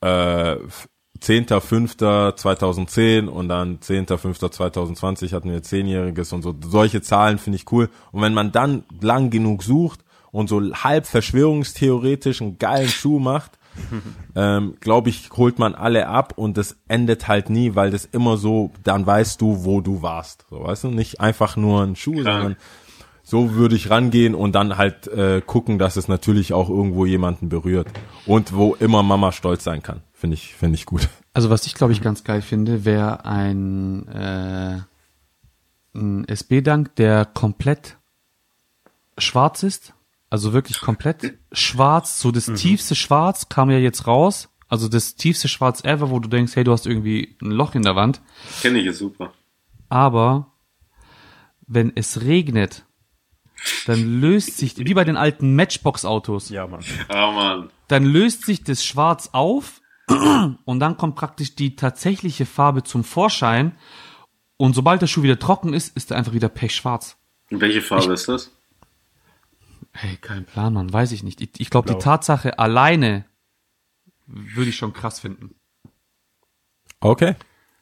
Äh, 10.5.2010 und dann 10.5.2020 hatten wir zehnjähriges und so. Solche Zahlen finde ich cool. Und wenn man dann lang genug sucht und so halb verschwörungstheoretisch einen geilen Schuh macht, ähm, glaube ich, holt man alle ab und das endet halt nie, weil das immer so, dann weißt du, wo du warst. So, weißt du, nicht einfach nur ein Schuh, Klar. sondern so würde ich rangehen und dann halt äh, gucken, dass es natürlich auch irgendwo jemanden berührt und wo immer Mama stolz sein kann. Finde ich, finde ich gut. Also was ich glaube ich ganz geil finde, wäre ein, äh, ein SB-Dank, der komplett schwarz ist. Also wirklich komplett schwarz. So das tiefste Schwarz kam ja jetzt raus. Also das tiefste Schwarz ever, wo du denkst, hey, du hast irgendwie ein Loch in der Wand. Kenne ich, ist super. Aber wenn es regnet, dann löst sich, wie bei den alten Matchbox-Autos, Ja, Mann. Ah, Mann. dann löst sich das Schwarz auf und dann kommt praktisch die tatsächliche Farbe zum Vorschein. Und sobald der Schuh wieder trocken ist, ist er einfach wieder pechschwarz. Und welche Farbe ist das? Hey, kein Plan, Mann, weiß ich nicht. Ich, ich glaube, die Tatsache alleine würde ich schon krass finden. Okay.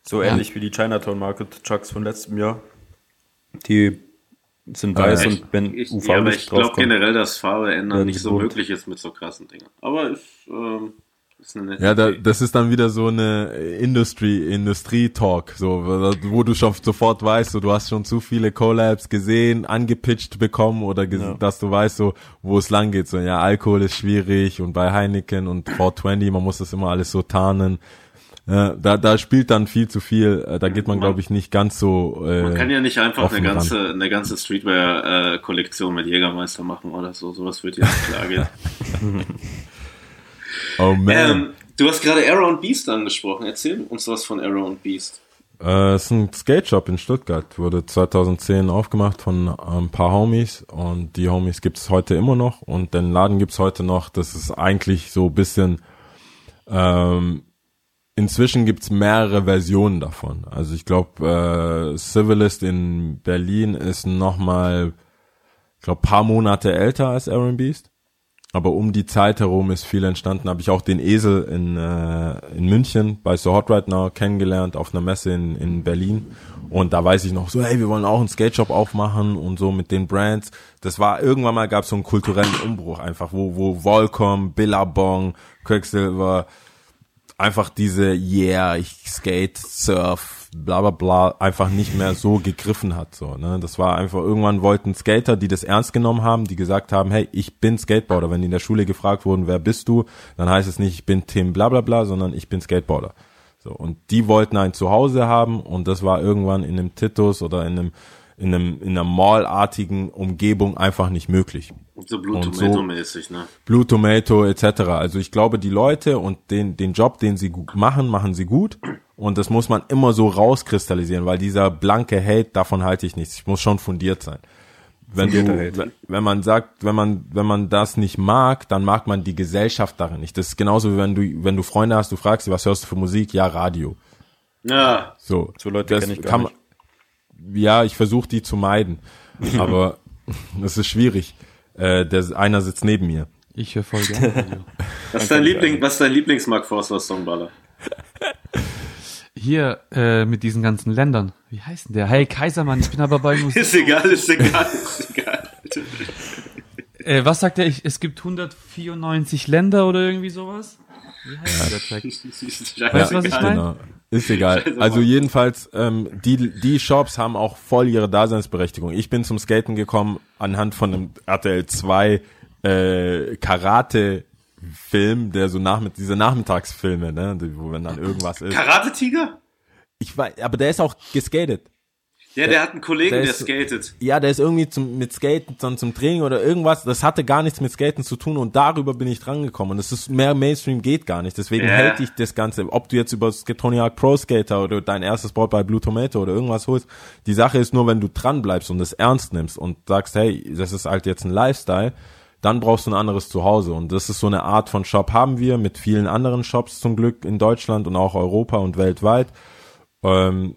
So ähnlich wie die Chinatown Market Chucks von letztem Jahr. Die sind weiß Äh, und wenn Ich, UV ja, aber ich glaube generell, dass Farbe ändern nicht so gebunt. möglich ist mit so krassen Dingen. Aber ist, ähm, ist eine nette Ja, da, das ist dann wieder so eine Industry, Industrie-Talk, so, wo du schon sofort weißt, so, du hast schon zu viele Collabs gesehen, angepitcht bekommen oder ges Ja. dass du weißt, so, wo es lang geht, so, ja, Alkohol ist schwierig und bei Heineken und 420, man muss das immer alles so tarnen. Da, da spielt dann viel zu viel, äh, da geht man, glaube ich, nicht ganz so, äh, Man kann ja nicht einfach eine ran. ganze, eine ganze Streetwear-Kollektion mit Jägermeister machen oder so. Sowas wird ja nicht klar gehen. oh man. ähm, du hast gerade Arrow und Beast angesprochen. Erzähl uns was von Arrow und Beast. Äh, es ist ein Skate Shop in Stuttgart, wurde 2010 aufgemacht von ein paar Homies und die Homies gibt es heute immer noch und den Laden gibt es heute noch. Das ist eigentlich so ein bisschen, ähm, inzwischen gibt es mehrere Versionen davon. Also ich glaube, äh, Civilist in Berlin ist nochmal, ich glaube, paar Monate älter als Aaron Beast. Aber um die Zeit herum ist viel entstanden. Habe ich auch den Esel in, äh, in München bei So Hot Right Now kennengelernt auf einer Messe in, in Berlin. Und da weiß ich noch so, hey, wir wollen auch einen Skate Shop aufmachen und so mit den Brands. Das war irgendwann mal gab es so einen kulturellen Umbruch einfach, wo wo Volcom, Billabong, Quicksilver einfach diese Yeah, ich skate, surf, bla bla bla einfach nicht mehr so gegriffen hat. So, ne? Das war einfach, irgendwann wollten Skater, die das ernst genommen haben, die gesagt haben, hey, ich bin Skateboarder. Wenn die in der Schule gefragt wurden, wer bist du, dann heißt es nicht, ich bin Tim bla bla bla, sondern ich bin Skateboarder. So, und die wollten ein Zuhause haben und das war irgendwann in einem Titus oder in einem in einem in einer mallartigen Umgebung einfach nicht möglich. So Blue Und so- Tomato-mäßig, ne? Blue Tomato etc. Also ich glaube, die Leute und den, den Job, den sie gut machen, machen sie gut. Und das muss man immer so rauskristallisieren, weil dieser blanke Hate, davon halte ich nichts. Ich muss schon fundiert sein. Wenn du, wenn- man sagt, wenn man, wenn man das nicht mag, dann mag man die Gesellschaft darin nicht. Das ist genauso wie wenn du, wenn du Freunde hast, du fragst sie, was hörst du für Musik? Ja, Radio. Ja, So. So Leute das kenn ich gar kann nicht. Ja, ich versuche die zu meiden. Aber das ist schwierig. Äh, der, einer sitzt neben mir. Ich höre voll gerne was ist dein Liebling, was ist dein Lieblings-Mark Forster Songballer? Hier, äh, mit diesen ganzen Ländern. Wie heißt denn der? Hey Kaisermann, ich bin aber bei Musik. Ist egal, ist egal, ist egal. Äh, was sagt er? Ich, es gibt 194 Länder oder irgendwie sowas? Wie heißt der Track? Weißt du, was ich meine? Genau. Ist egal. Also jedenfalls, ähm, die, die Shops haben auch voll ihre Daseinsberechtigung. Ich bin zum Skaten gekommen anhand von einem RTL 2 äh, Karate-Film, der so nachmitt diese Nachmittagsfilme, ne, wo wenn dann irgendwas ist. Karate-Tiger? Ich weiß, aber der ist auch geskatet. Ja, der hat einen Kollegen, der der, ist- skatet. Ja, der ist irgendwie zum, mit Skaten, dann zum Training oder irgendwas. Das hatte gar nichts mit Skaten zu tun und darüber bin ich drangekommen. Und das ist mehr Mainstream geht gar nicht. Deswegen Ja. hält dich das Ganze. Ob du jetzt über Skatoniac Pro Skater oder dein erstes Board bei Blue Tomato oder irgendwas holst. Die Sache ist nur, wenn du dran bleibst und es ernst nimmst und sagst, hey, das ist halt jetzt ein Lifestyle, dann brauchst du ein anderes Zuhause. Und das ist so eine Art von Shop haben wir mit vielen anderen Shops zum Glück in Deutschland und auch Europa und weltweit. Ähm,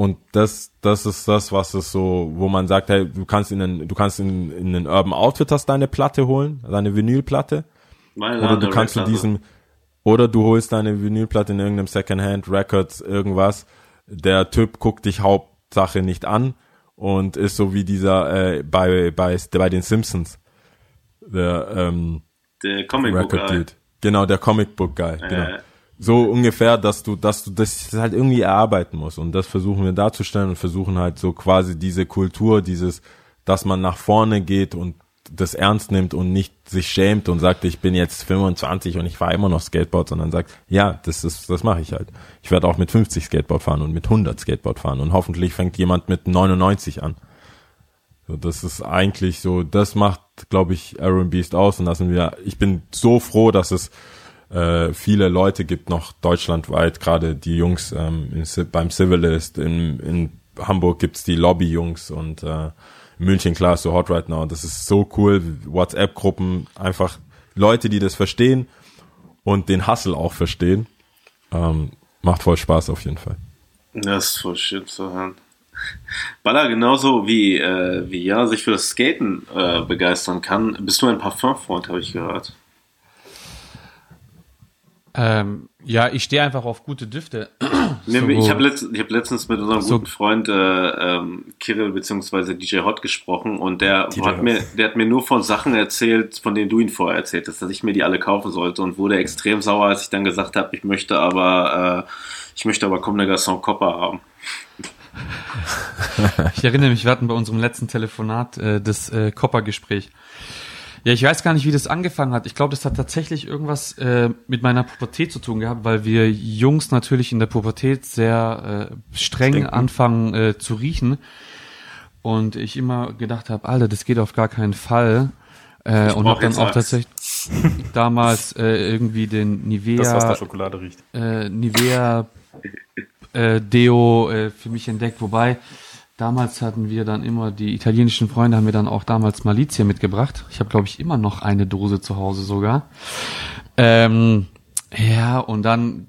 und das, das ist das, was es so, wo man sagt, hey, du kannst in einen, du kannst in, in einen Urban Outfitters deine Platte holen, deine Vinylplatte, Mein oder du kannst zu Rap-Platte. diesem, oder du holst deine Vinylplatte in irgendeinem Secondhand Records, irgendwas. Der Typ guckt dich Hauptsache nicht an und ist so wie dieser äh, bei bei bei den Simpsons, der ähm, Der Comic-Book Record Dude. Genau, der Comic Book Guy. Genau. So ungefähr, dass du, dass du das halt irgendwie erarbeiten musst. Und das versuchen wir darzustellen und versuchen halt so quasi diese Kultur, dieses, dass man nach vorne geht und das ernst nimmt und nicht sich schämt und sagt, ich bin jetzt 25 und ich fahre immer noch Skateboard, sondern sagt, ja, das ist, das mache ich halt. Ich werde auch mit 50 Skateboard fahren und mit 100 Skateboard fahren und hoffentlich fängt jemand mit 99 an. So, das ist eigentlich so, das macht, glaube ich, Aaron Beast aus und sind wir, ich bin so froh, dass es äh, viele Leute gibt noch deutschlandweit, gerade die Jungs ähm, beim Civilist, in, in Hamburg gibt's die Lobby-Jungs und äh, München, klar, ist so hot right now. Das ist so cool, WhatsApp-Gruppen, einfach Leute, die das verstehen und den Hustle auch verstehen. Ähm, macht voll Spaß auf jeden Fall. Das ist voll shit zu hören. Baller genauso wie, äh, wie ja sich für das Skaten äh, begeistern kann. Bist du ein Parfumfreund, habe ich gehört. Ähm, ja, ich stehe einfach auf gute Düfte. Nee, So- ich habe letzt, ich hab letztens mit unserem So- guten Freund äh, ähm, Kirill beziehungsweise DJ Hot gesprochen und der DJ hat Hot. mir, der hat mir nur von Sachen erzählt, von denen du ihn vorher erzählt hast, dass ich mir die alle kaufen sollte und wurde extrem sauer, als ich dann gesagt habe, ich möchte aber äh, ich möchte aber Comme des Garçons Copper haben. Ich erinnere mich, wir hatten bei unserem letzten Telefonat äh, das äh, Copper-Gespräch. Ja, ich weiß gar nicht, wie das angefangen hat. Ich glaube, das hat tatsächlich irgendwas äh, mit meiner Pubertät zu tun gehabt, weil wir Jungs natürlich in der Pubertät sehr äh, streng Stinken. anfangen äh, zu riechen. Und ich immer gedacht habe, Alter, das geht auf gar keinen Fall. Äh, und habe dann auch tatsächlich damals äh, irgendwie den Das, was Nivea nach Schokolade riecht. äh, Nivea äh, Deo äh, für mich entdeckt, wobei damals hatten wir dann immer die italienischen Freunde haben mir dann auch damals Malizia mitgebracht. Ich habe glaube ich immer noch eine Dose zu Hause sogar. Ähm, ja und dann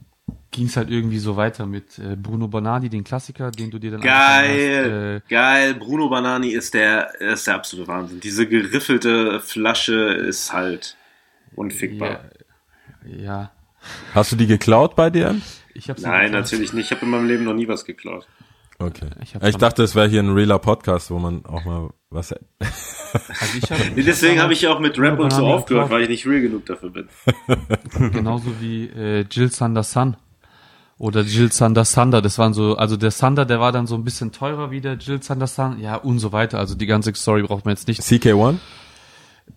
ging es halt irgendwie so weiter mit äh, Bruno Banani, den Klassiker, den du dir dann Geil, Hast, geil. Bruno Banani ist der, ist der absolute Wahnsinn. Diese geriffelte Flasche ist halt äh, unfickbar. ja, ja, Hast du die geklaut bei dir? ich habe Nein, natürlich nicht. Ich habe in meinem Leben noch nie was geklaut. Okay. Ich hab Ich schon- dachte, es wäre hier ein realer Podcast, wo man auch mal was. Also ich hab, Nee, deswegen habe ich ja auch mit Rap und so aufgehört, weil ich nicht real genug dafür bin. Genauso wie äh, Jill Sander Sun. Oder Jill Sander Sander. Das waren so, also der Sander, der war dann so ein bisschen teurer wie der Jill Sander Sun. Ja, und so weiter. Also die ganze Story braucht man jetzt nicht. CK1?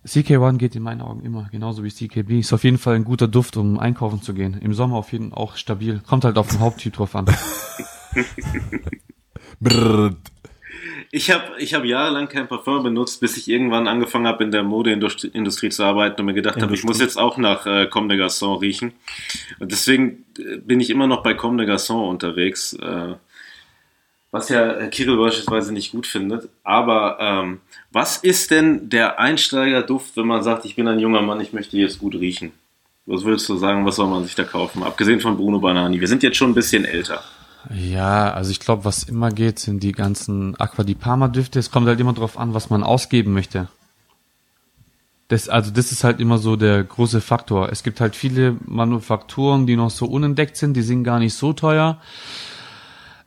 CK1 geht in meinen Augen immer, genauso wie CKB. Ist auf jeden Fall ein guter Duft, um einkaufen zu gehen. Im Sommer auf jeden Fall auch stabil. Kommt halt auf den Haupttyp drauf an. Ich habe ich hab jahrelang kein Parfum benutzt, bis ich irgendwann angefangen habe, in der Modeindustrie zu arbeiten und mir gedacht habe, ich muss jetzt auch nach äh, Comme des Garçons riechen. Und deswegen äh, bin ich immer noch bei Comme des Garçons unterwegs, äh, was ja äh, Kirill beispielsweise nicht gut findet. Aber ähm, was ist denn der Einsteigerduft, wenn man sagt, ich bin ein junger Mann, ich möchte jetzt gut riechen? Was würdest du sagen, was soll man sich da kaufen? Abgesehen von Bruno Banani. Wir sind jetzt schon ein bisschen älter. Ja, also ich glaube, was immer geht, sind die ganzen Aqua di Parma Düfte. Es kommt halt immer drauf an, was man ausgeben möchte. Das, also das ist halt immer so der große Faktor. Es gibt halt viele Manufakturen, die noch so unentdeckt sind, die sind gar nicht so teuer.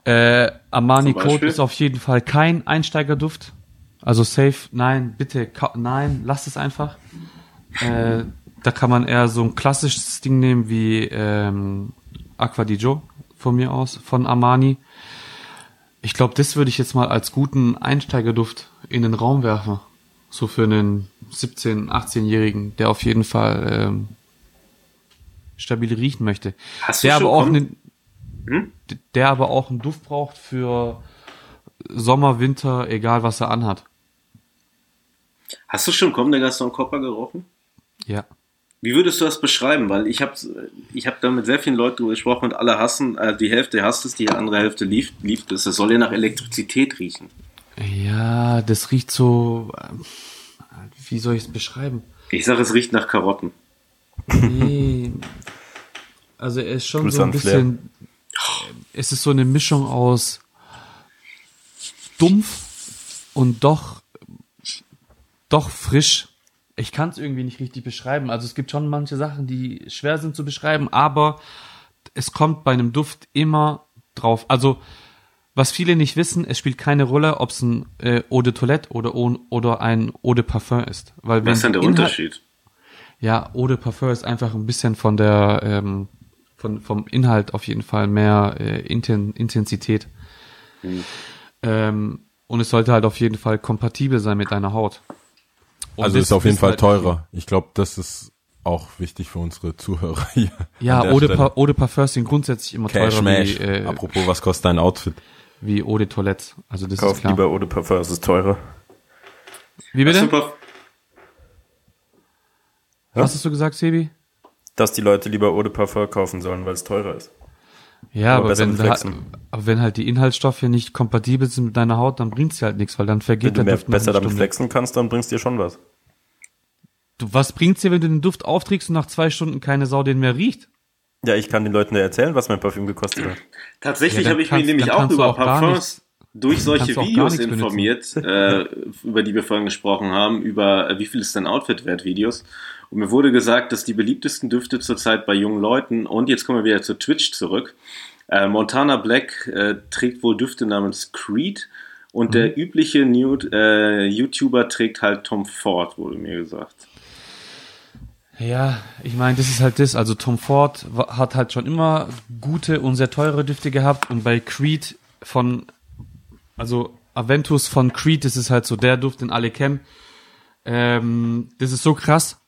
Äh, Armani Code ist auf jeden Fall kein Einsteigerduft. Also safe, nein, bitte, nein, lasst es einfach. Äh, da kann man eher so ein klassisches Ding nehmen wie ähm, Aqua di Gio von mir aus, von Armani. Ich glaube, das würde ich jetzt mal als guten Einsteigerduft in den Raum werfen. So für einen 17-, 18-Jährigen, der auf jeden Fall ähm, stabil riechen möchte. Hast du Der schon aber auch einen, Hm? der aber auch einen Duft braucht für Sommer, Winter, egal was er anhat. Hast du schon Comme des Garçons Copper gerochen? Ja. Wie würdest du das beschreiben? Weil ich habe ich hab da mit sehr vielen Leuten gesprochen und alle hassen, äh, die Hälfte hasst es, die andere Hälfte liebt, liebt es. Es soll ja nach Elektrizität riechen. Ja, das riecht so. Wie soll ich es beschreiben? Ich sage, es riecht nach Karotten. Nee. Also er ist schon Grüße so ein an Flair. bisschen. Es ist so eine Mischung aus dumpf und doch doch frisch. Ich kann es irgendwie nicht richtig beschreiben. Also es gibt schon manche Sachen, die schwer sind zu beschreiben, aber es kommt bei einem Duft immer drauf. Also was viele nicht wissen, es spielt keine Rolle, ob es ein äh, Eau de Toilette oder, oder ein Eau de Parfum ist. Weil Was ist denn der Inhalt- Unterschied? ja, Eau de Parfum ist einfach ein bisschen von der, ähm, von, vom Inhalt auf jeden Fall mehr äh, Inten Intensität. Ähm, und es sollte halt auf jeden Fall kompatibel sein mit deiner Haut. Und Also das ist auf jeden Fall halt teurer. Ich glaube, das ist auch wichtig für unsere Zuhörer hier. Ja, Eau de, Stelle. Pa- Eau de Parfum sind grundsätzlich immer Cash teurer Mash. wie, äh, Apropos, was kostet dein Outfit? wie Eau de Toilette. Also das ist Kauf klar. lieber Eau de Parfum, es ist teurer. Wie bitte? Super. Was hast du gesagt, Sebi? Dass die Leute lieber Eau de Parfum kaufen sollen, weil es teurer ist. Ja, Aber aber, wenn, Flexen. aber wenn halt die Inhaltsstoffe nicht kompatibel sind mit deiner Haut, dann bringt's dir halt nichts, weil dann Wenn vergeht du der mehr, besser damit Stunde. flexen kannst, dann bringst dir schon was. Du, was bringt's dir, wenn du den Duft aufträgst und nach zwei Stunden keine Sau den mehr riecht? Ja, ich kann den Leuten ja erzählen, was mein Parfüm gekostet hat. Tatsächlich Ja, habe ich mir nämlich auch du über Parfums durch solche Videos informiert, äh, über die wir vorhin gesprochen haben, über äh, wie viel ist dein Outfit wert Videos. Und mir wurde gesagt, dass die beliebtesten Düfte zurzeit bei jungen Leuten, und jetzt kommen wir wieder zu Twitch zurück, äh, Montana Black äh, trägt wohl Düfte namens Creed und der übliche Nude, äh, YouTuber trägt halt Tom Ford, wurde mir gesagt. Ja, ich meine, das ist halt das. Also Tom Ford hat halt schon immer gute und sehr teure Düfte gehabt und bei Creed von, also Aventus von Creed, das ist halt so der Duft, den alle kennen. Ähm, das ist so krass.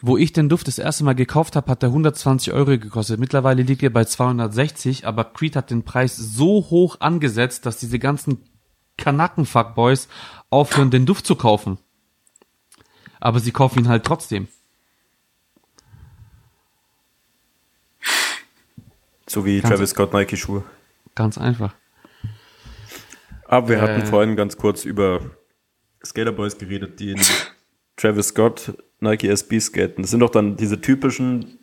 Wo ich den Duft das erste Mal gekauft habe, hat der 120 Euro gekostet. Mittlerweile liegt er bei 260, aber Creed hat den Preis so hoch angesetzt, dass diese ganzen Kanacken-Fuckboys aufhören, den Duft zu kaufen. Aber sie kaufen ihn halt trotzdem. So wie Kannst Travis Scott Nike-Schuhe. Ganz einfach. Aber wir Äh. hatten vorhin ganz kurz über Skaterboys geredet, die in Travis Scott Nike SB skaten. Das sind doch dann diese typischen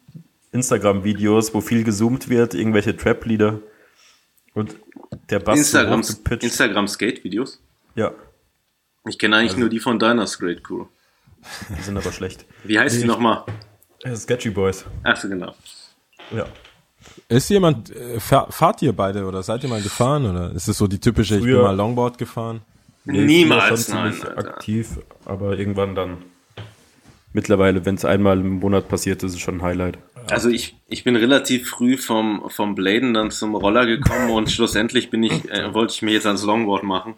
Instagram-Videos, wo viel gezoomt wird, irgendwelche Trap-Lieder und der Bass Instagram, so. Instagram Skate-Videos. Ja, Ich kenne eigentlich Also nur die von deiner Skate Crew. die sind aber schlecht. Wie heißt die nochmal? Äh, Sketchy Boys. Ach so, genau. Ja. Ist jemand, äh, fahr, fahrt ihr beide oder seid ihr mal gefahren oder ist es so die typische, ich bin Früher- mal Longboard gefahren? Nee, Niemals, früher nein, Alter. aktiv, aber irgendwann dann. Mittlerweile, wenn es einmal im Monat passiert, ist es schon ein Highlight. Also ich, ich bin relativ früh vom, vom Bladen dann zum Roller gekommen und schlussendlich bin ich, äh, wollte ich mir jetzt ans Longboard machen.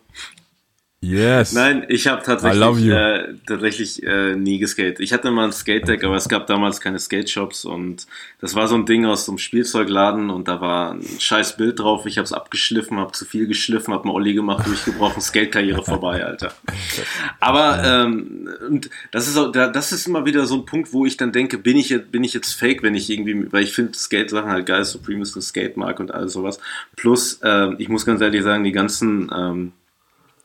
Yes. Nein, ich habe tatsächlich, äh, tatsächlich äh, nie geskatet. Ich hatte mal ein Skate-Deck, aber es gab damals keine Skate-Shops und das war so ein Ding aus so einem Spielzeugladen und da war ein scheiß Bild drauf. Ich habe es abgeschliffen, habe zu viel geschliffen, habe einen Olli gemacht, durchgebrochen, Skate-Karriere vorbei, Alter. Aber ähm, und das ist auch, da- das ist immer wieder so ein Punkt, wo ich dann denke, bin ich jetzt, bin ich jetzt fake, wenn ich irgendwie, weil ich finde Skate-Sachen halt geil, Supreme ist eine Skate-Marke und alles sowas. Plus, ähm, ich muss ganz ehrlich sagen, die ganzen ähm,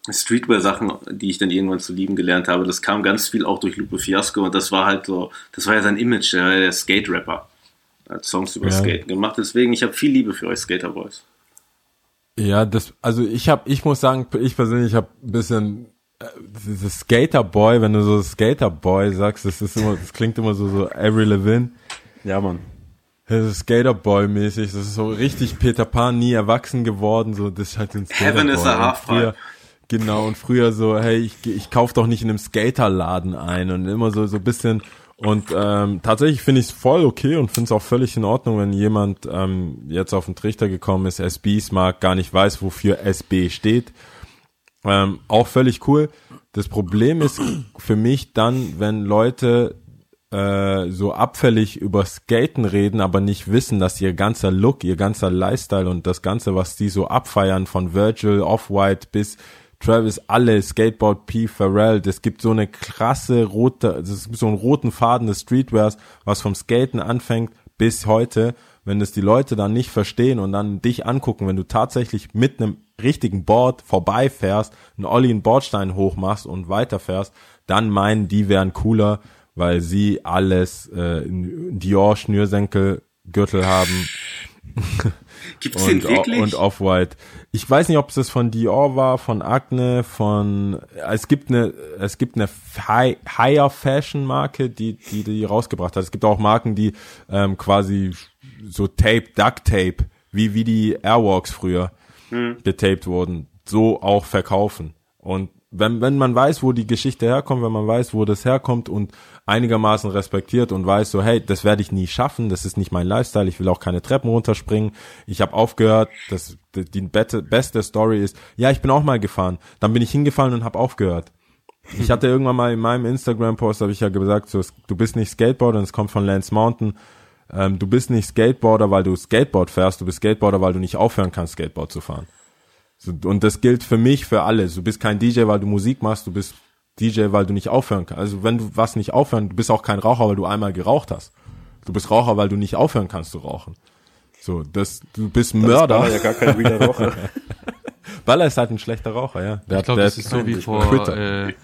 Streetwear-Sachen, die ich dann irgendwann zu lieben gelernt habe, das kam ganz viel auch durch Lupe Fiasco und das war halt so, das war ja sein Image, der, der Skate-Rapper. Hat Songs über Ja. Skaten gemacht, deswegen, ich habe viel Liebe für euch Skaterboys. Ja, das, also ich habe, ich muss sagen, ich persönlich habe ein bisschen äh, dieses Skaterboy, wenn du so Skaterboy sagst, das ist immer, das klingt immer so so Avril Lavigne. Ja, Mann. Das ist Skaterboy-mäßig, das ist so richtig Peter Pan, nie erwachsen geworden, so, das ist halt ein Skaterboy. Heaven is a Halfpipe. Genau, und früher so, hey, ich, ich kauf doch nicht in einem Skaterladen ein und immer so, so ein bisschen, und ähm, tatsächlich finde ich es voll okay und finde es auch völlig in Ordnung, wenn jemand ähm, jetzt auf den Trichter gekommen ist, SBs mag, gar nicht weiß, wofür SB steht. Ähm, auch völlig cool. Das Problem ist für mich dann, wenn Leute äh, so abfällig über Skaten reden, aber nicht wissen, dass ihr ganzer Look, ihr ganzer Lifestyle und das Ganze, was die so abfeiern, von Virgil, Off-White bis Travis, alle, Skateboard, P, Pharrell, das gibt so eine krasse rote, das gibt so einen roten Faden des Streetwears, was vom Skaten anfängt bis heute, wenn das die Leute dann nicht verstehen und dann dich angucken, wenn du tatsächlich mit einem richtigen Board vorbeifährst, einen Olli einen Bordstein hochmachst und weiterfährst, dann meinen die wären cooler, weil sie alles äh, Dior Schnürsenkel Gürtel haben Gibt's den und, wirklich? und Off-White. Ich weiß nicht, ob es das von Dior war, von Acne, von es gibt eine es gibt eine High, Higher Fashion Marke, die die die rausgebracht hat. Es gibt auch Marken, die ähm, quasi so Tape, Duct Tape, wie wie die Airwalks früher getaped wurden, so auch verkaufen. Und wenn, wenn man weiß, wo die Geschichte herkommt, wenn man weiß, wo das herkommt und einigermaßen respektiert und weiß so, hey, das werde ich nie schaffen, das ist nicht mein Lifestyle, ich will auch keine Treppen runterspringen. Ich habe aufgehört, das die, beste Story ist, ja, ich bin auch mal gefahren. Dann bin ich hingefallen und habe aufgehört. Ich hatte irgendwann mal in meinem Instagram-Post, habe ich ja gesagt, so, du bist nicht Skateboarder, und es kommt von Lance Mountain. Ähm, du bist nicht Skateboarder, weil du Skateboard fährst, du bist Skateboarder, weil du nicht aufhören kannst, Skateboard zu fahren. So, und das gilt für mich, für alle. Du bist kein DJ, weil du Musik machst, du bist DJ, weil du nicht aufhören kannst. Also wenn du was nicht aufhören, du bist auch kein Raucher, weil du einmal geraucht hast. Du bist Raucher, weil du nicht aufhören kannst zu rauchen. So, das, du bist Mörder. Das war ja gar kein realer Raucher. Baller ist halt ein schlechter Raucher, ja. Der Ich glaube, der das ist so wie vor, Twitter. äh,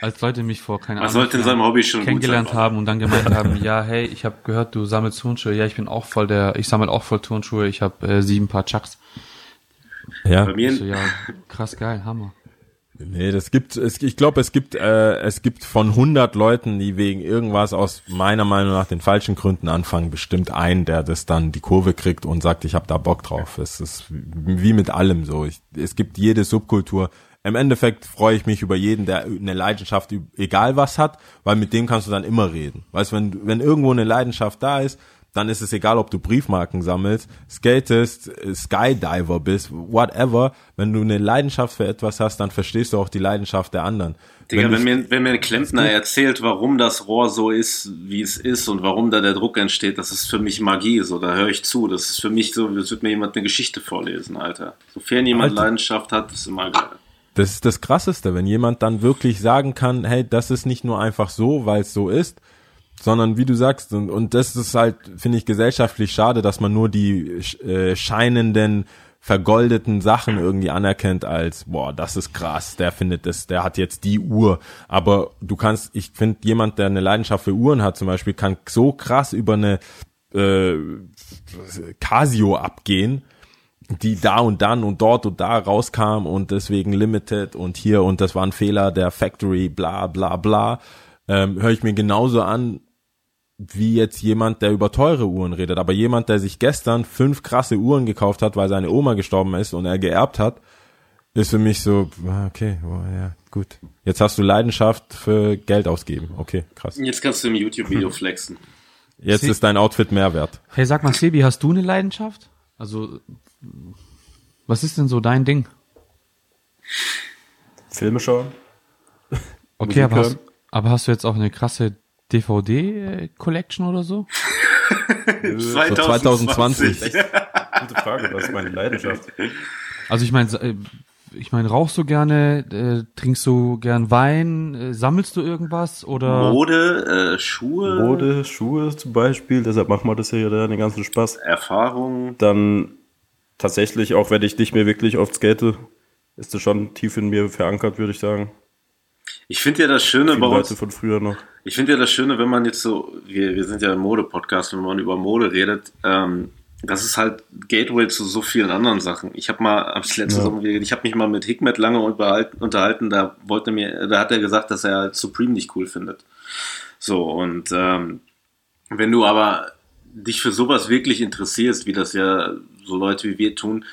als Leute mich vor, keine Man Ahnung, sollte in seinem Hobby schon gut kennengelernt sein. haben und dann gemeint haben, ja, hey, ich habe gehört, du sammelst Turnschuhe. Ja, ich bin auch voll der, ich sammle auch voll Turnschuhe. Ich habe äh, sieben Paar Chucks. Ja. Bei mir, so, ja, krass geil, Hammer. Nee, das gibt es ich glaube, es gibt äh, es gibt von 100 Leuten, die wegen irgendwas aus meiner Meinung nach den falschen Gründen anfangen, bestimmt einen, der das dann die Kurve kriegt und sagt, ich habe da Bock drauf. Es ist wie mit allem so. Ich, es gibt jede Subkultur. Im Endeffekt freue ich mich über jeden, der eine Leidenschaft egal was hat, weil mit dem kannst du dann immer reden. Weißt, wenn wenn irgendwo eine Leidenschaft da ist, dann ist es egal, ob du Briefmarken sammelst, skatest, Skydiver bist, whatever. Wenn du eine Leidenschaft für etwas hast, dann verstehst du auch die Leidenschaft der anderen. Digga, Wenn wenn, mir, wenn mir ein Klempner erzählt, warum das Rohr so ist, wie es ist und warum da der Druck entsteht, das ist für mich Magie. So, da höre ich zu. Das ist für mich so, als würde mir jemand eine Geschichte vorlesen, Alter. Sofern jemand Alter. Leidenschaft hat, ist immer geil. Das ist das Krasseste, wenn jemand dann wirklich sagen kann, hey, das ist nicht nur einfach so, weil es so ist, sondern wie du sagst, und, und das ist halt, finde ich, gesellschaftlich schade, dass man nur die äh, scheinenden, vergoldeten Sachen irgendwie anerkennt als, boah, das ist krass, der findet das, der hat jetzt die Uhr. Aber du kannst, ich finde, jemand, der eine Leidenschaft für Uhren hat zum Beispiel, kann so krass über eine äh, Casio abgehen, die da und dann und dort und da rauskam und deswegen limited und hier und das war ein Fehler der Factory, bla bla bla, ähm, höre ich mir genauso an, wie jetzt jemand, der über teure Uhren redet. Aber jemand, der sich gestern fünf krasse Uhren gekauft hat, weil seine Oma gestorben ist und er geerbt hat, ist für mich so, ah, okay, ja, gut. Jetzt hast du Leidenschaft für Geld ausgeben. Okay, krass. Jetzt kannst du im YouTube-Video flexen. Jetzt Sie- ist dein Outfit mehr wert. Hey, sag mal, Sebi, hast du eine Leidenschaft? Also, was ist denn so dein Ding? Filme schauen. Okay, aber hast, aber hast du jetzt auch eine krasse DVD-Collection oder so? So 2020. Gute Frage, was ist meine Leidenschaft? Also ich meine, äh, ich meine, rauchst du gerne, äh, trinkst du gern Wein, äh, sammelst du irgendwas oder? Mode, äh, Schuhe, Mode, Schuhe zum Beispiel, deshalb machen wir das hier ja den ganzen Spaß. Erfahrung. Dann tatsächlich, auch wenn ich nicht mehr wirklich oft skate, ist das schon tief in mir verankert, würde ich sagen. Ich finde ja das Schöne bei uns, Leute von früher noch. Ich finde ja das Schöne, wenn man jetzt so, wir, wir sind ja ein Mode-Podcast, wenn man über Mode redet, ähm, das ist halt Gateway zu so vielen anderen Sachen. Ich habe mal am letzten Ja. Sommer, ich habe mich mal mit Hikmet lange unterhalten, da wollte mir, da hat er gesagt, dass er Supreme nicht cool findet. So, und ähm, wenn du aber dich für sowas wirklich interessierst, wie das ja so Leute wie wir tun,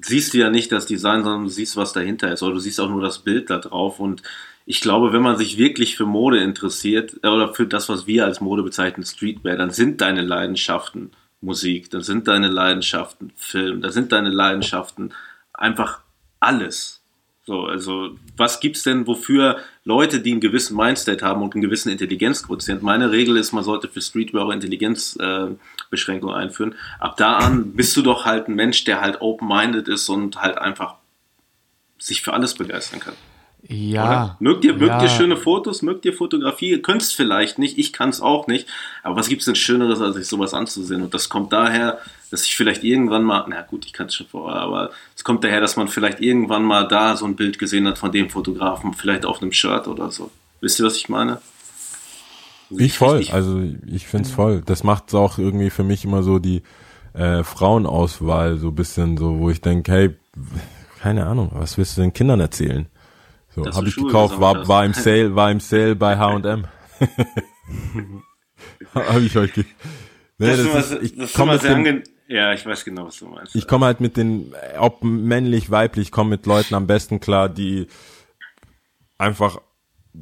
siehst du ja nicht das Design, sondern du siehst, was dahinter ist. Oder du siehst auch nur das Bild da drauf. Und ich glaube, wenn man sich wirklich für Mode interessiert, äh, oder für das, was wir als Mode bezeichnen, Streetwear, dann sind deine Leidenschaften Musik, dann sind deine Leidenschaften Film, dann sind deine Leidenschaften einfach alles. So, also, was gibt's denn, wofür Leute, die einen gewissen Mindstate haben und einen gewissen Intelligenzquotient, meine Regel ist, man sollte für Streetwear auch Intelligenzbeschränkungen äh, Beschränkungen einführen. Ab da an bist du doch halt ein Mensch, der halt open-minded ist und halt einfach sich für alles begeistern kann. Ja. Oder? Mögt ihr, mögt ja. ihr schöne Fotos, mögt ihr Fotografie? Ihr könnt es vielleicht nicht, ich kann es auch nicht. Aber was gibt es denn Schöneres, als sich sowas anzusehen? Und das kommt daher, dass ich vielleicht irgendwann mal, na gut, ich kann es schon vorher, aber es kommt daher, dass man vielleicht irgendwann mal da so ein Bild gesehen hat von dem Fotografen, vielleicht auf einem Shirt oder so. Wisst ihr, was ich meine? Ich voll, ich- also ich find's voll. Das macht auch irgendwie für mich immer so die äh, Frauenauswahl so ein bisschen so, wo ich denke, hey, keine Ahnung, was willst du den Kindern erzählen? So, habe ich Schuhe gekauft, war, war im Sale, war im Sale bei H&M. habe ich euch ge nee, Das, das ist ich komme. Ja, ich weiß genau, was du meinst. ich komme halt mit den, ob männlich, weiblich, komme mit Leuten am besten klar, die einfach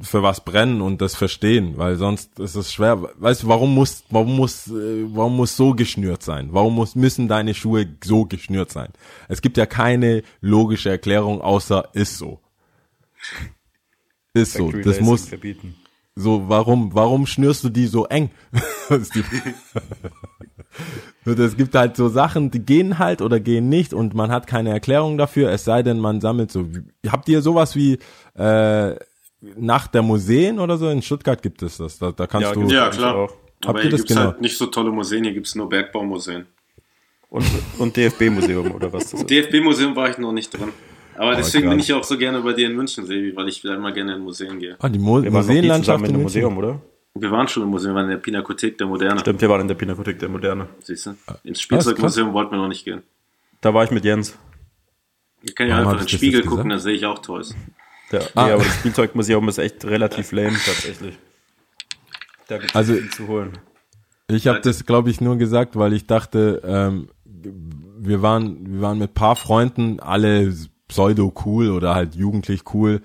für was brennen und das verstehen, weil sonst ist es schwer. Weißt du, warum muss, warum muss, äh, warum muss so geschnürt sein? Warum muss, müssen deine Schuhe so geschnürt sein? Es gibt ja keine logische Erklärung, außer ist so. Ist so. Das muss, verbieten. so, warum, warum schnürst du die so eng? Es gibt halt so Sachen, die gehen halt oder gehen nicht und man hat keine Erklärung dafür, es sei denn, man sammelt so. Habt ihr sowas wie äh, Nacht der Museen oder so? In Stuttgart gibt es das. Da, da kannst du. gibt's Ja, klar. Auch. Aber Habt ihr hier gibt es genau? halt nicht so tolle Museen, hier gibt es nur Bergbaumuseen. Und, und DFB-Museum oder was das ist. DFB-Museum war ich noch nicht drin. Aber deswegen krass. bin ich auch so gerne bei dir in München, Sebi, weil ich wieder immer gerne in Museen gehe. Ah, die Mo Wir Museenlandschaft zusammen in in. Museum, oder? Wir waren schon im Museum, wir waren in der Pinakothek der Moderne. Stimmt, wir waren in der Pinakothek der Moderne. Siehst du? Ins krass. Spielzeugmuseum wollten wir noch nicht gehen. Da war ich mit Jens. Ich kann ja einfach in den Spiegel gucken, da sehe ich auch Toys. Ja, Ah. nee, aber das Spielzeugmuseum ist echt relativ lame tatsächlich. Da gibt es Also- viel zu holen. Ich habe das, glaube ich, nur gesagt, weil ich dachte, ähm, wir waren, wir waren mit paar Freunden, alle pseudo cool oder halt jugendlich cool,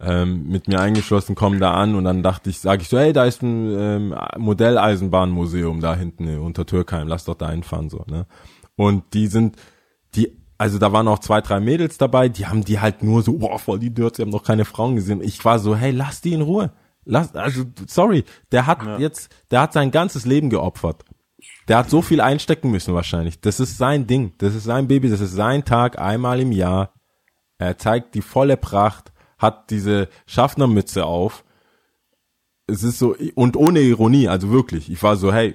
ähm, mit mir eingeschlossen, kommen da an und dann dachte ich, sage ich so, hey, da ist ein ähm, Modelleisenbahnmuseum da hinten äh, unter Türkheim, lass doch da hinfahren so, ne? Und die sind, die, also da waren auch zwei, drei Mädels dabei, die haben die halt nur so, boah, voll die sie haben noch keine Frauen gesehen. Ich war so, hey, lass die in Ruhe. Lass, also, sorry, der hat jetzt, der hat sein ganzes Leben geopfert. Der hat so viel einstecken müssen wahrscheinlich. Das ist sein Ding, das ist sein Baby, das ist sein Tag einmal im Jahr. Er zeigt die volle Pracht, hat diese Schaffnermütze auf. Es ist so, und ohne Ironie, also wirklich. Ich war so, hey,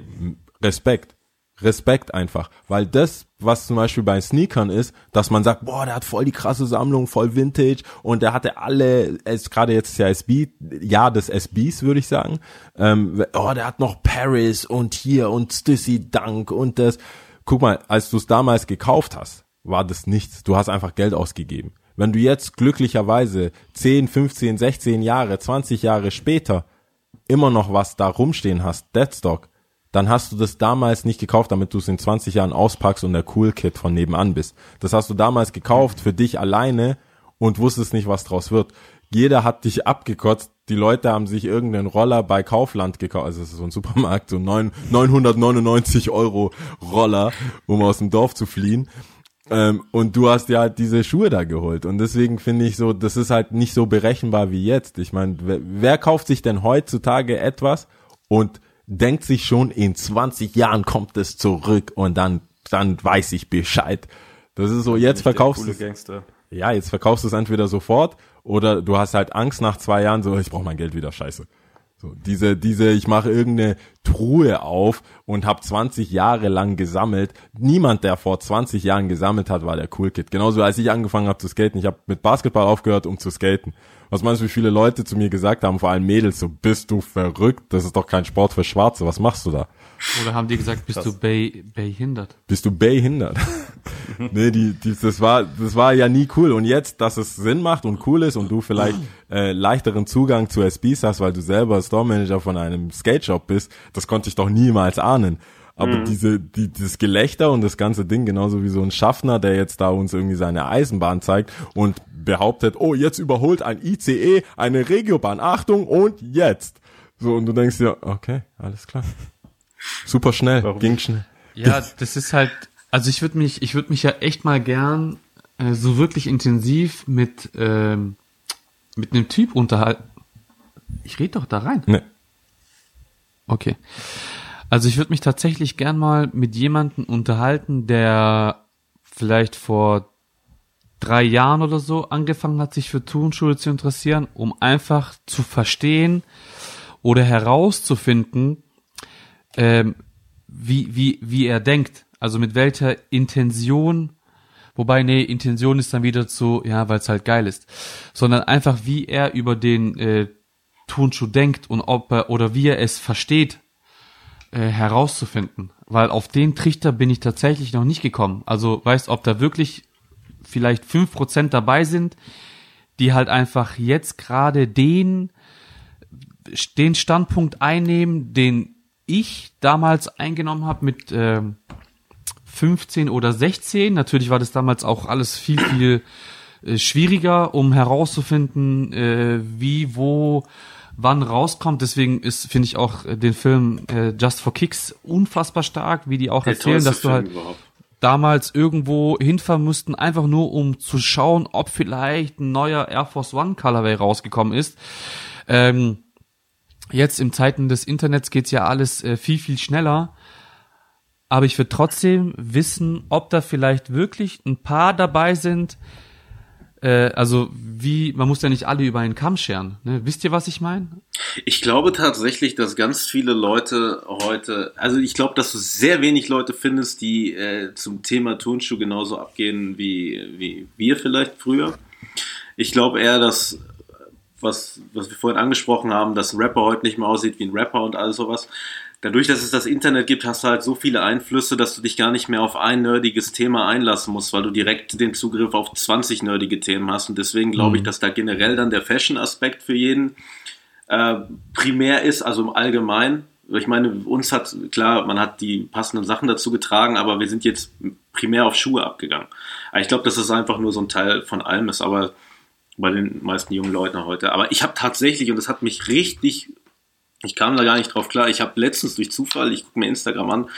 Respekt. Respekt einfach. Weil das, was zum Beispiel bei Sneakern ist, dass man sagt, boah, der hat voll die krasse Sammlung, voll Vintage und der hatte alle, gerade jetzt ist ja SB, ja des SBs, würde ich sagen. Ähm, oh, der hat noch Paris und hier und Stussy Dunk und das. Guck mal, als du es damals gekauft hast, war das nichts. Du hast einfach Geld ausgegeben. Wenn du jetzt glücklicherweise 10, 15, 16 Jahre, 20 Jahre später immer noch was da rumstehen hast, Deadstock, dann hast du das damals nicht gekauft, damit du es in 20 Jahren auspackst und der Cool Kid von nebenan bist. Das hast du damals gekauft für dich alleine und wusstest nicht, was draus wird. Jeder hat dich abgekotzt. Die Leute haben sich irgendeinen Roller bei Kaufland gekauft, also es ist so ein Supermarkt, so neun- 999 Euro Roller, um aus dem Dorf zu fliehen. Ähm, und du hast ja halt diese Schuhe da geholt. Und deswegen finde ich so, das ist halt nicht so berechenbar wie jetzt. Ich meine, wer, wer kauft sich denn heutzutage etwas und denkt sich schon, in 20 Jahren kommt es zurück und dann, dann weiß ich Bescheid. Das ist so, jetzt verkaufst du coole es. Gangster. Ja, jetzt verkaufst du es entweder sofort oder du hast halt Angst nach zwei Jahren, so, ich brauche mein Geld wieder, scheiße. So, diese, diese, ich mache irgendeine Truhe auf und habe 20 Jahre lang gesammelt. Niemand, der vor 20 Jahren gesammelt hat, war der Cool Kid. Genauso als ich angefangen habe zu skaten. Ich habe mit Basketball aufgehört, um zu skaten. Was meinst du, wie viele Leute zu mir gesagt haben, vor allem Mädels, so, bist du verrückt? Das ist doch kein Sport für Schwarze. Was machst du da? Oder haben die gesagt, bist du Bay, behindert? bist du behindert. nee, die, die, das war, das war ja nie cool. Und jetzt, dass es Sinn macht und cool ist und du vielleicht äh, leichteren Zugang zu SBs hast, weil du selber Store Manager von einem Skate Shop bist, das konnte ich doch niemals ahnen. Aber diese, die, dieses Gelächter und das ganze Ding, genauso wie so ein Schaffner, der jetzt da uns irgendwie seine Eisenbahn zeigt und behauptet, oh, jetzt überholt ein ICE eine Regiobahn. Achtung und jetzt. So, und du denkst dir, okay, alles klar. Super schnell, Warum ging schnell. Ja, das ist halt, also ich würde mich, ich würde mich ja echt mal gern äh, so wirklich intensiv mit ähm, mit einem Typ unterhalten. Ich rede doch da rein. Nee. Okay. Also ich würde mich tatsächlich gern mal mit jemandem unterhalten, der vielleicht vor drei Jahren oder so angefangen hat, sich für Turnschuhe zu interessieren, um einfach zu verstehen oder herauszufinden, ähm, wie, wie, wie er denkt. Also mit welcher Intention, wobei, nee, Intention ist dann wieder zu, ja, weil es halt geil ist, sondern einfach, wie er über den äh, Turnschuh denkt und ob er oder wie er es versteht, äh, herauszufinden. Weil auf den Trichter bin ich tatsächlich noch nicht gekommen. Also weißt, ob da wirklich vielleicht fünf Prozent dabei sind, die halt einfach jetzt gerade den, den Standpunkt einnehmen, den ich damals eingenommen habe mit ähm, 15 oder 16. Natürlich war das damals auch alles viel, viel äh, schwieriger, um herauszufinden, äh, wie, wo, wann rauskommt. Deswegen ist, finde ich auch äh, den Film äh, Just for Kicks unfassbar stark, wie die auch Der erzählen, dass du halt überhaupt. damals irgendwo hinfahren mussten, einfach nur um zu schauen, ob vielleicht ein neuer Air Force One Colorway rausgekommen ist. Ähm, jetzt im Zeiten des Internets geht's ja alles äh, viel, viel schneller. Aber ich würde trotzdem wissen, ob da vielleicht wirklich ein paar dabei sind. Äh, also wie, man muss ja nicht alle über einen Kamm scheren. Ne? Wisst ihr, was ich meine? Ich glaube tatsächlich, dass ganz viele Leute heute, also ich glaube, dass du sehr wenig Leute findest, die äh, zum Thema Turnschuh genauso abgehen wie, wie wir vielleicht früher. Ich glaube eher, dass, was, was wir vorhin angesprochen haben, dass ein Rapper heute nicht mehr aussieht wie ein Rapper und all sowas, dadurch, dass es das Internet gibt, hast du halt so viele Einflüsse, dass du dich gar nicht mehr auf ein nerdiges Thema einlassen musst, weil du direkt den Zugriff auf 20 nerdige Themen hast. Und deswegen glaube ich, dass da generell dann der Fashion-Aspekt für jeden äh, primär ist, also im Allgemeinen. Ich meine, uns hat, klar, man hat die passenden Sachen dazu getragen, aber wir sind jetzt primär auf Schuhe abgegangen. Aber ich glaube, dass es einfach nur so ein Teil von allem ist, aber bei den meisten jungen Leuten heute. Aber ich habe tatsächlich, und das hat mich richtig ich kam da gar nicht drauf klar. Ich habe letztens durch Zufall, ich gucke mir Instagram an,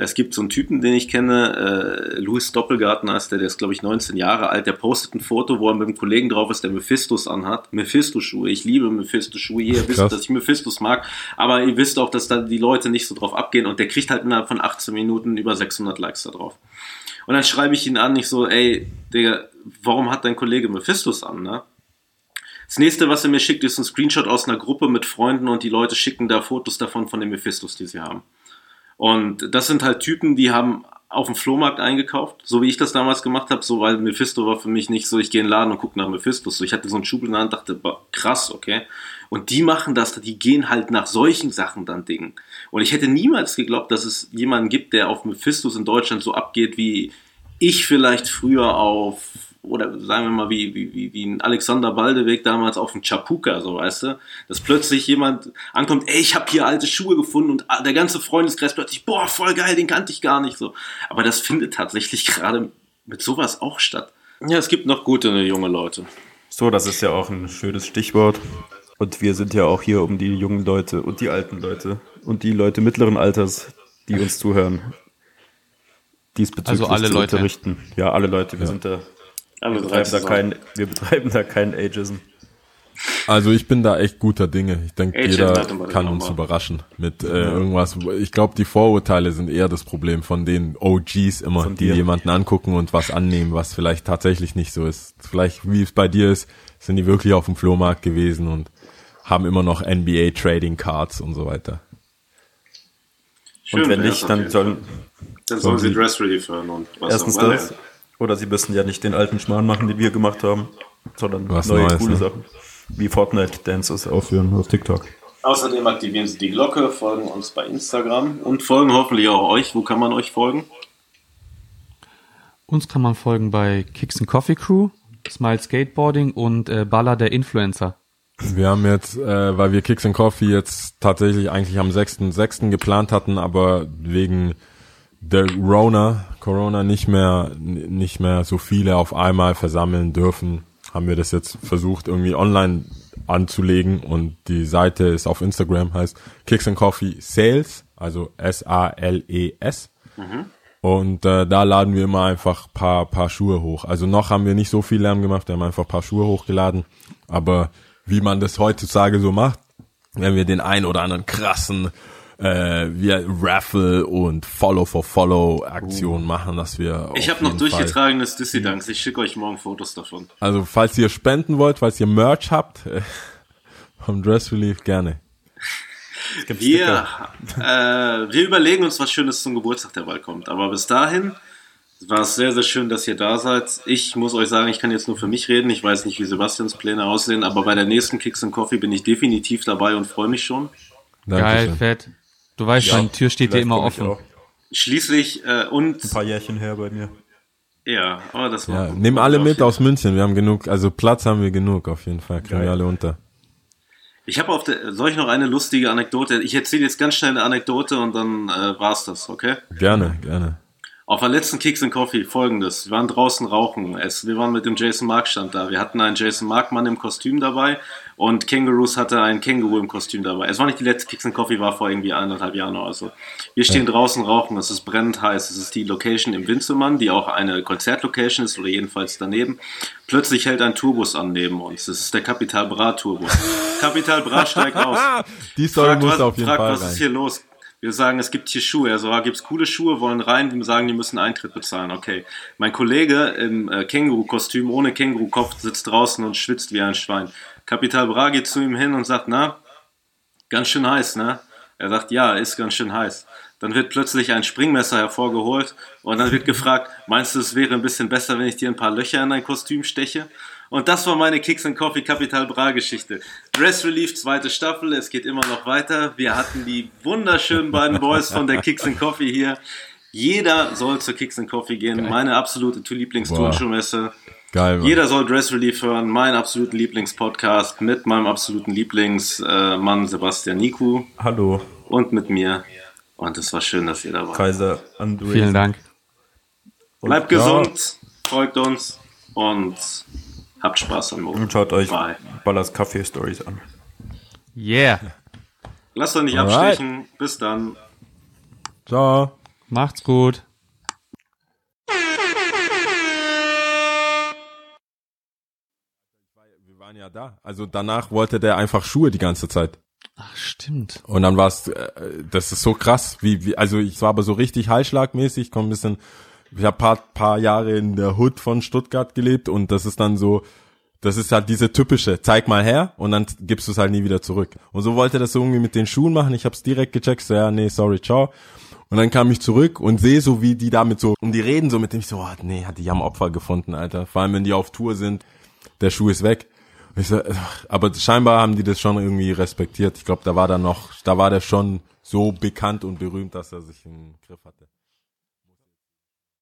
es gibt so einen Typen, den ich kenne, äh, Louis Doppelgarten heißt der, der ist glaube ich 19 Jahre alt, der postet ein Foto, wo er mit einem Kollegen drauf ist, der Mephistos anhat. Mephisto-Schuhe. Ich liebe Mephisto-Schuhe. Ihr wisst, dass ich Mephistos mag, aber ihr wisst auch, dass da die Leute nicht so drauf abgehen und der kriegt halt innerhalb von 18 Minuten über 600 Likes da drauf. Und dann schreibe ich ihn an, ich so, ey, Digga, warum hat dein Kollege Mephistos an, ne? Das nächste, was er mir schickt, ist ein Screenshot aus einer Gruppe mit Freunden und die Leute schicken da Fotos davon von den Mephistos, die sie haben. Und das sind halt Typen, die haben auf dem Flohmarkt eingekauft, so wie ich das damals gemacht habe, so weil Mephisto war für mich nicht so, ich gehe in den Laden und gucke nach Mephistos. So, ich hatte so einen Schub in der Hand, dachte, boah, krass, okay. Und die machen das, die gehen halt nach solchen Sachen dann Dingen. Und ich hätte niemals geglaubt, dass es jemanden gibt, der auf Mephistos in Deutschland so abgeht, wie ich vielleicht früher auf oder sagen wir mal wie, wie, wie ein Alexander Baldeweg damals auf dem Chapuka, so weißt du, dass plötzlich jemand ankommt, ey, ich habe hier alte Schuhe gefunden und der ganze Freundeskreis plötzlich, boah, voll geil, den kannte ich gar nicht so. Aber das findet tatsächlich gerade mit sowas auch statt. Ja, es gibt noch gute junge Leute. So, das ist ja auch ein schönes Stichwort. Und wir sind ja auch hier, um die jungen Leute und die alten Leute und die Leute mittleren Alters, die uns zuhören, diesbezüglich Also alle zu Leute. unterrichten. Ja, alle Leute. Wir sind da Aber Wir betreiben, da kein, wir betreiben da keinen Ageism. Also ich bin da echt guter Dinge. Ich denke, jeder kann uns nochmal. überraschen mit äh, irgendwas. Ich glaube, die Vorurteile sind eher das Problem von den OGs immer, Von die dir. jemanden angucken und was annehmen, was vielleicht tatsächlich nicht so ist. Vielleicht, wie es bei dir ist, sind die wirklich auf dem Flohmarkt gewesen und haben immer noch NBA Trading Cards und so weiter. Schön und wenn nicht, dann sollen Dann sollen sie Dress Relief hören und was erstens auch immer. das, oder sie müssen ja nicht den alten Schmarrn machen, den wir gemacht haben, sondern Was neue Neues, coole ne? Sachen. Wie Fortnite Dances aufführen auf TikTok. Außerdem aktivieren Sie die Glocke, folgen uns bei Instagram und folgen hoffentlich auch euch. Wo kann man euch folgen? Uns kann man folgen bei Kicks and Coffee Crew, Smile Skateboarding und äh, Baller der Influencer. Wir haben jetzt, äh, weil wir Kicks and Coffee jetzt tatsächlich eigentlich am 6.6. geplant hatten, aber wegen der Rona, Corona nicht mehr, nicht mehr so viele auf einmal versammeln dürfen, haben wir das jetzt versucht irgendwie online anzulegen und die Seite ist auf Instagram, heißt Kicks and Coffee Sales, also S-A-L-E-S. Und äh, da laden wir immer einfach paar, paar Schuhe hoch. Also noch haben wir nicht so viel Lärm gemacht, wir haben einfach paar Schuhe hochgeladen. Aber wie man das heutzutage so macht, wenn wir den ein oder anderen krassen äh, wir Raffle und Follow for Follow Aktion machen, dass wir Ich habe noch durchgetragenes Dissidunks. Ich schicke euch morgen Fotos davon. Also falls ihr spenden wollt, falls ihr Merch habt äh, vom Dress Relief gerne. Wir, äh, wir überlegen uns was Schönes zum Geburtstag, der bald kommt. Aber bis dahin war es sehr, sehr schön, dass ihr da seid. Ich muss euch sagen, ich kann jetzt nur für mich reden. Ich weiß nicht, wie Sebastians Pläne aussehen, aber bei der nächsten Kicks and Coffee bin ich definitiv dabei und freue mich schon. Geil, Dankeschön. fett. Du weißt, meine Tür steht dir immer offen. Schließlich äh, und Ein paar Jährchen her bei mir. ja, aber das war Ja, nehmen alle mit aus München. Wir haben genug, also Platz haben wir genug auf jeden Fall. Kriegen wir alle unter. Ich habe auf der, soll ich noch eine lustige Anekdote? Ich erzähle jetzt ganz schnell eine Anekdote und dann äh, war's das, okay? Gerne, gerne. Auf der letzten Kicks and Coffee folgendes. Wir waren draußen rauchen. Es, wir waren mit dem Jason Mark Stand da. Wir hatten einen Jason Mark Mann im Kostüm dabei und Kangaroos hatte einen Känguru im Kostüm dabei. Es war nicht die letzte Kicks and Coffee, war vor irgendwie eineinhalb Jahren oder so. Wir stehen draußen rauchen. Es ist brennend heiß. Es ist die Location im Winzelmann, die auch eine Konzertlocation ist oder jedenfalls daneben. Plötzlich hält ein Tourbus an neben uns. Das ist der Capital Bra Tourbus. Capital Bra steigt aus. Die Story Fragt, muss was, auf jeden fragt, Fall was ist rein. hier los? Wir sagen, es gibt hier Schuhe. Er so, ah, gibt's coole Schuhe, wollen rein. Wir sagen, die müssen Eintritt bezahlen. Okay. Mein Kollege im äh, Känguru-Kostüm ohne Känguru-Kopf sitzt draußen und schwitzt wie ein Schwein. Kapital Bra geht zu ihm hin und sagt, na, ganz schön heiß, ne? Er sagt, ja, ist ganz schön heiß. Dann wird plötzlich ein Springmesser hervorgeholt und dann wird gefragt, meinst du, es wäre ein bisschen besser, wenn ich dir ein paar Löcher in dein Kostüm steche? Und das war meine Kicks and Coffee Capital Bra Geschichte. Dress Relief, zweite Staffel, es geht immer noch weiter. Wir hatten die wunderschönen beiden Boys von der Kicks and Coffee hier. Jeder soll zur Kicks and Coffee gehen. Meine absolute Lieblingsturnschuhmesse. Geil, Mann. Jeder soll Dress Relief hören. Mein absoluten Lieblingspodcast mit meinem absoluten Lieblingsmann Sebastian Niku Hallo, und mit mir. Und es war schön, dass ihr da wart. Kaiser André. Vielen Dank. Bleibt gesund, folgt uns und habt Spaß am Morgen. Und schaut euch Bye. Ballers Kaffee Stories an. Yeah. Lasst euch nicht Alright. abstechen. Bis dann. Ciao. Macht's gut. Wir waren ja da. Also danach wollte der einfach Schuhe die ganze Zeit. Ach, stimmt. Und dann war es, äh, das ist so krass, wie, wie also ich war aber so richtig Heilschlagmäßig, komm ein bisschen, ich habe paar, paar Jahre in der Hood von Stuttgart gelebt und das ist dann so, das ist halt diese typische, zeig mal her und dann gibst du es halt nie wieder zurück. Und so wollte er das irgendwie mit den Schuhen machen, ich hab's direkt gecheckt, so ja, nee, sorry, ciao. Und dann kam ich zurück und sehe so, wie die damit so, und die reden so mit dem, ich so, oh, nee, hat die haben Opfer gefunden, Alter. Vor allem, wenn die auf Tour sind, der Schuh ist weg. Und ich so, aber scheinbar haben die das schon irgendwie respektiert. Ich glaube, da war da noch, da war der schon so bekannt und berühmt, dass er sich im Griff hatte.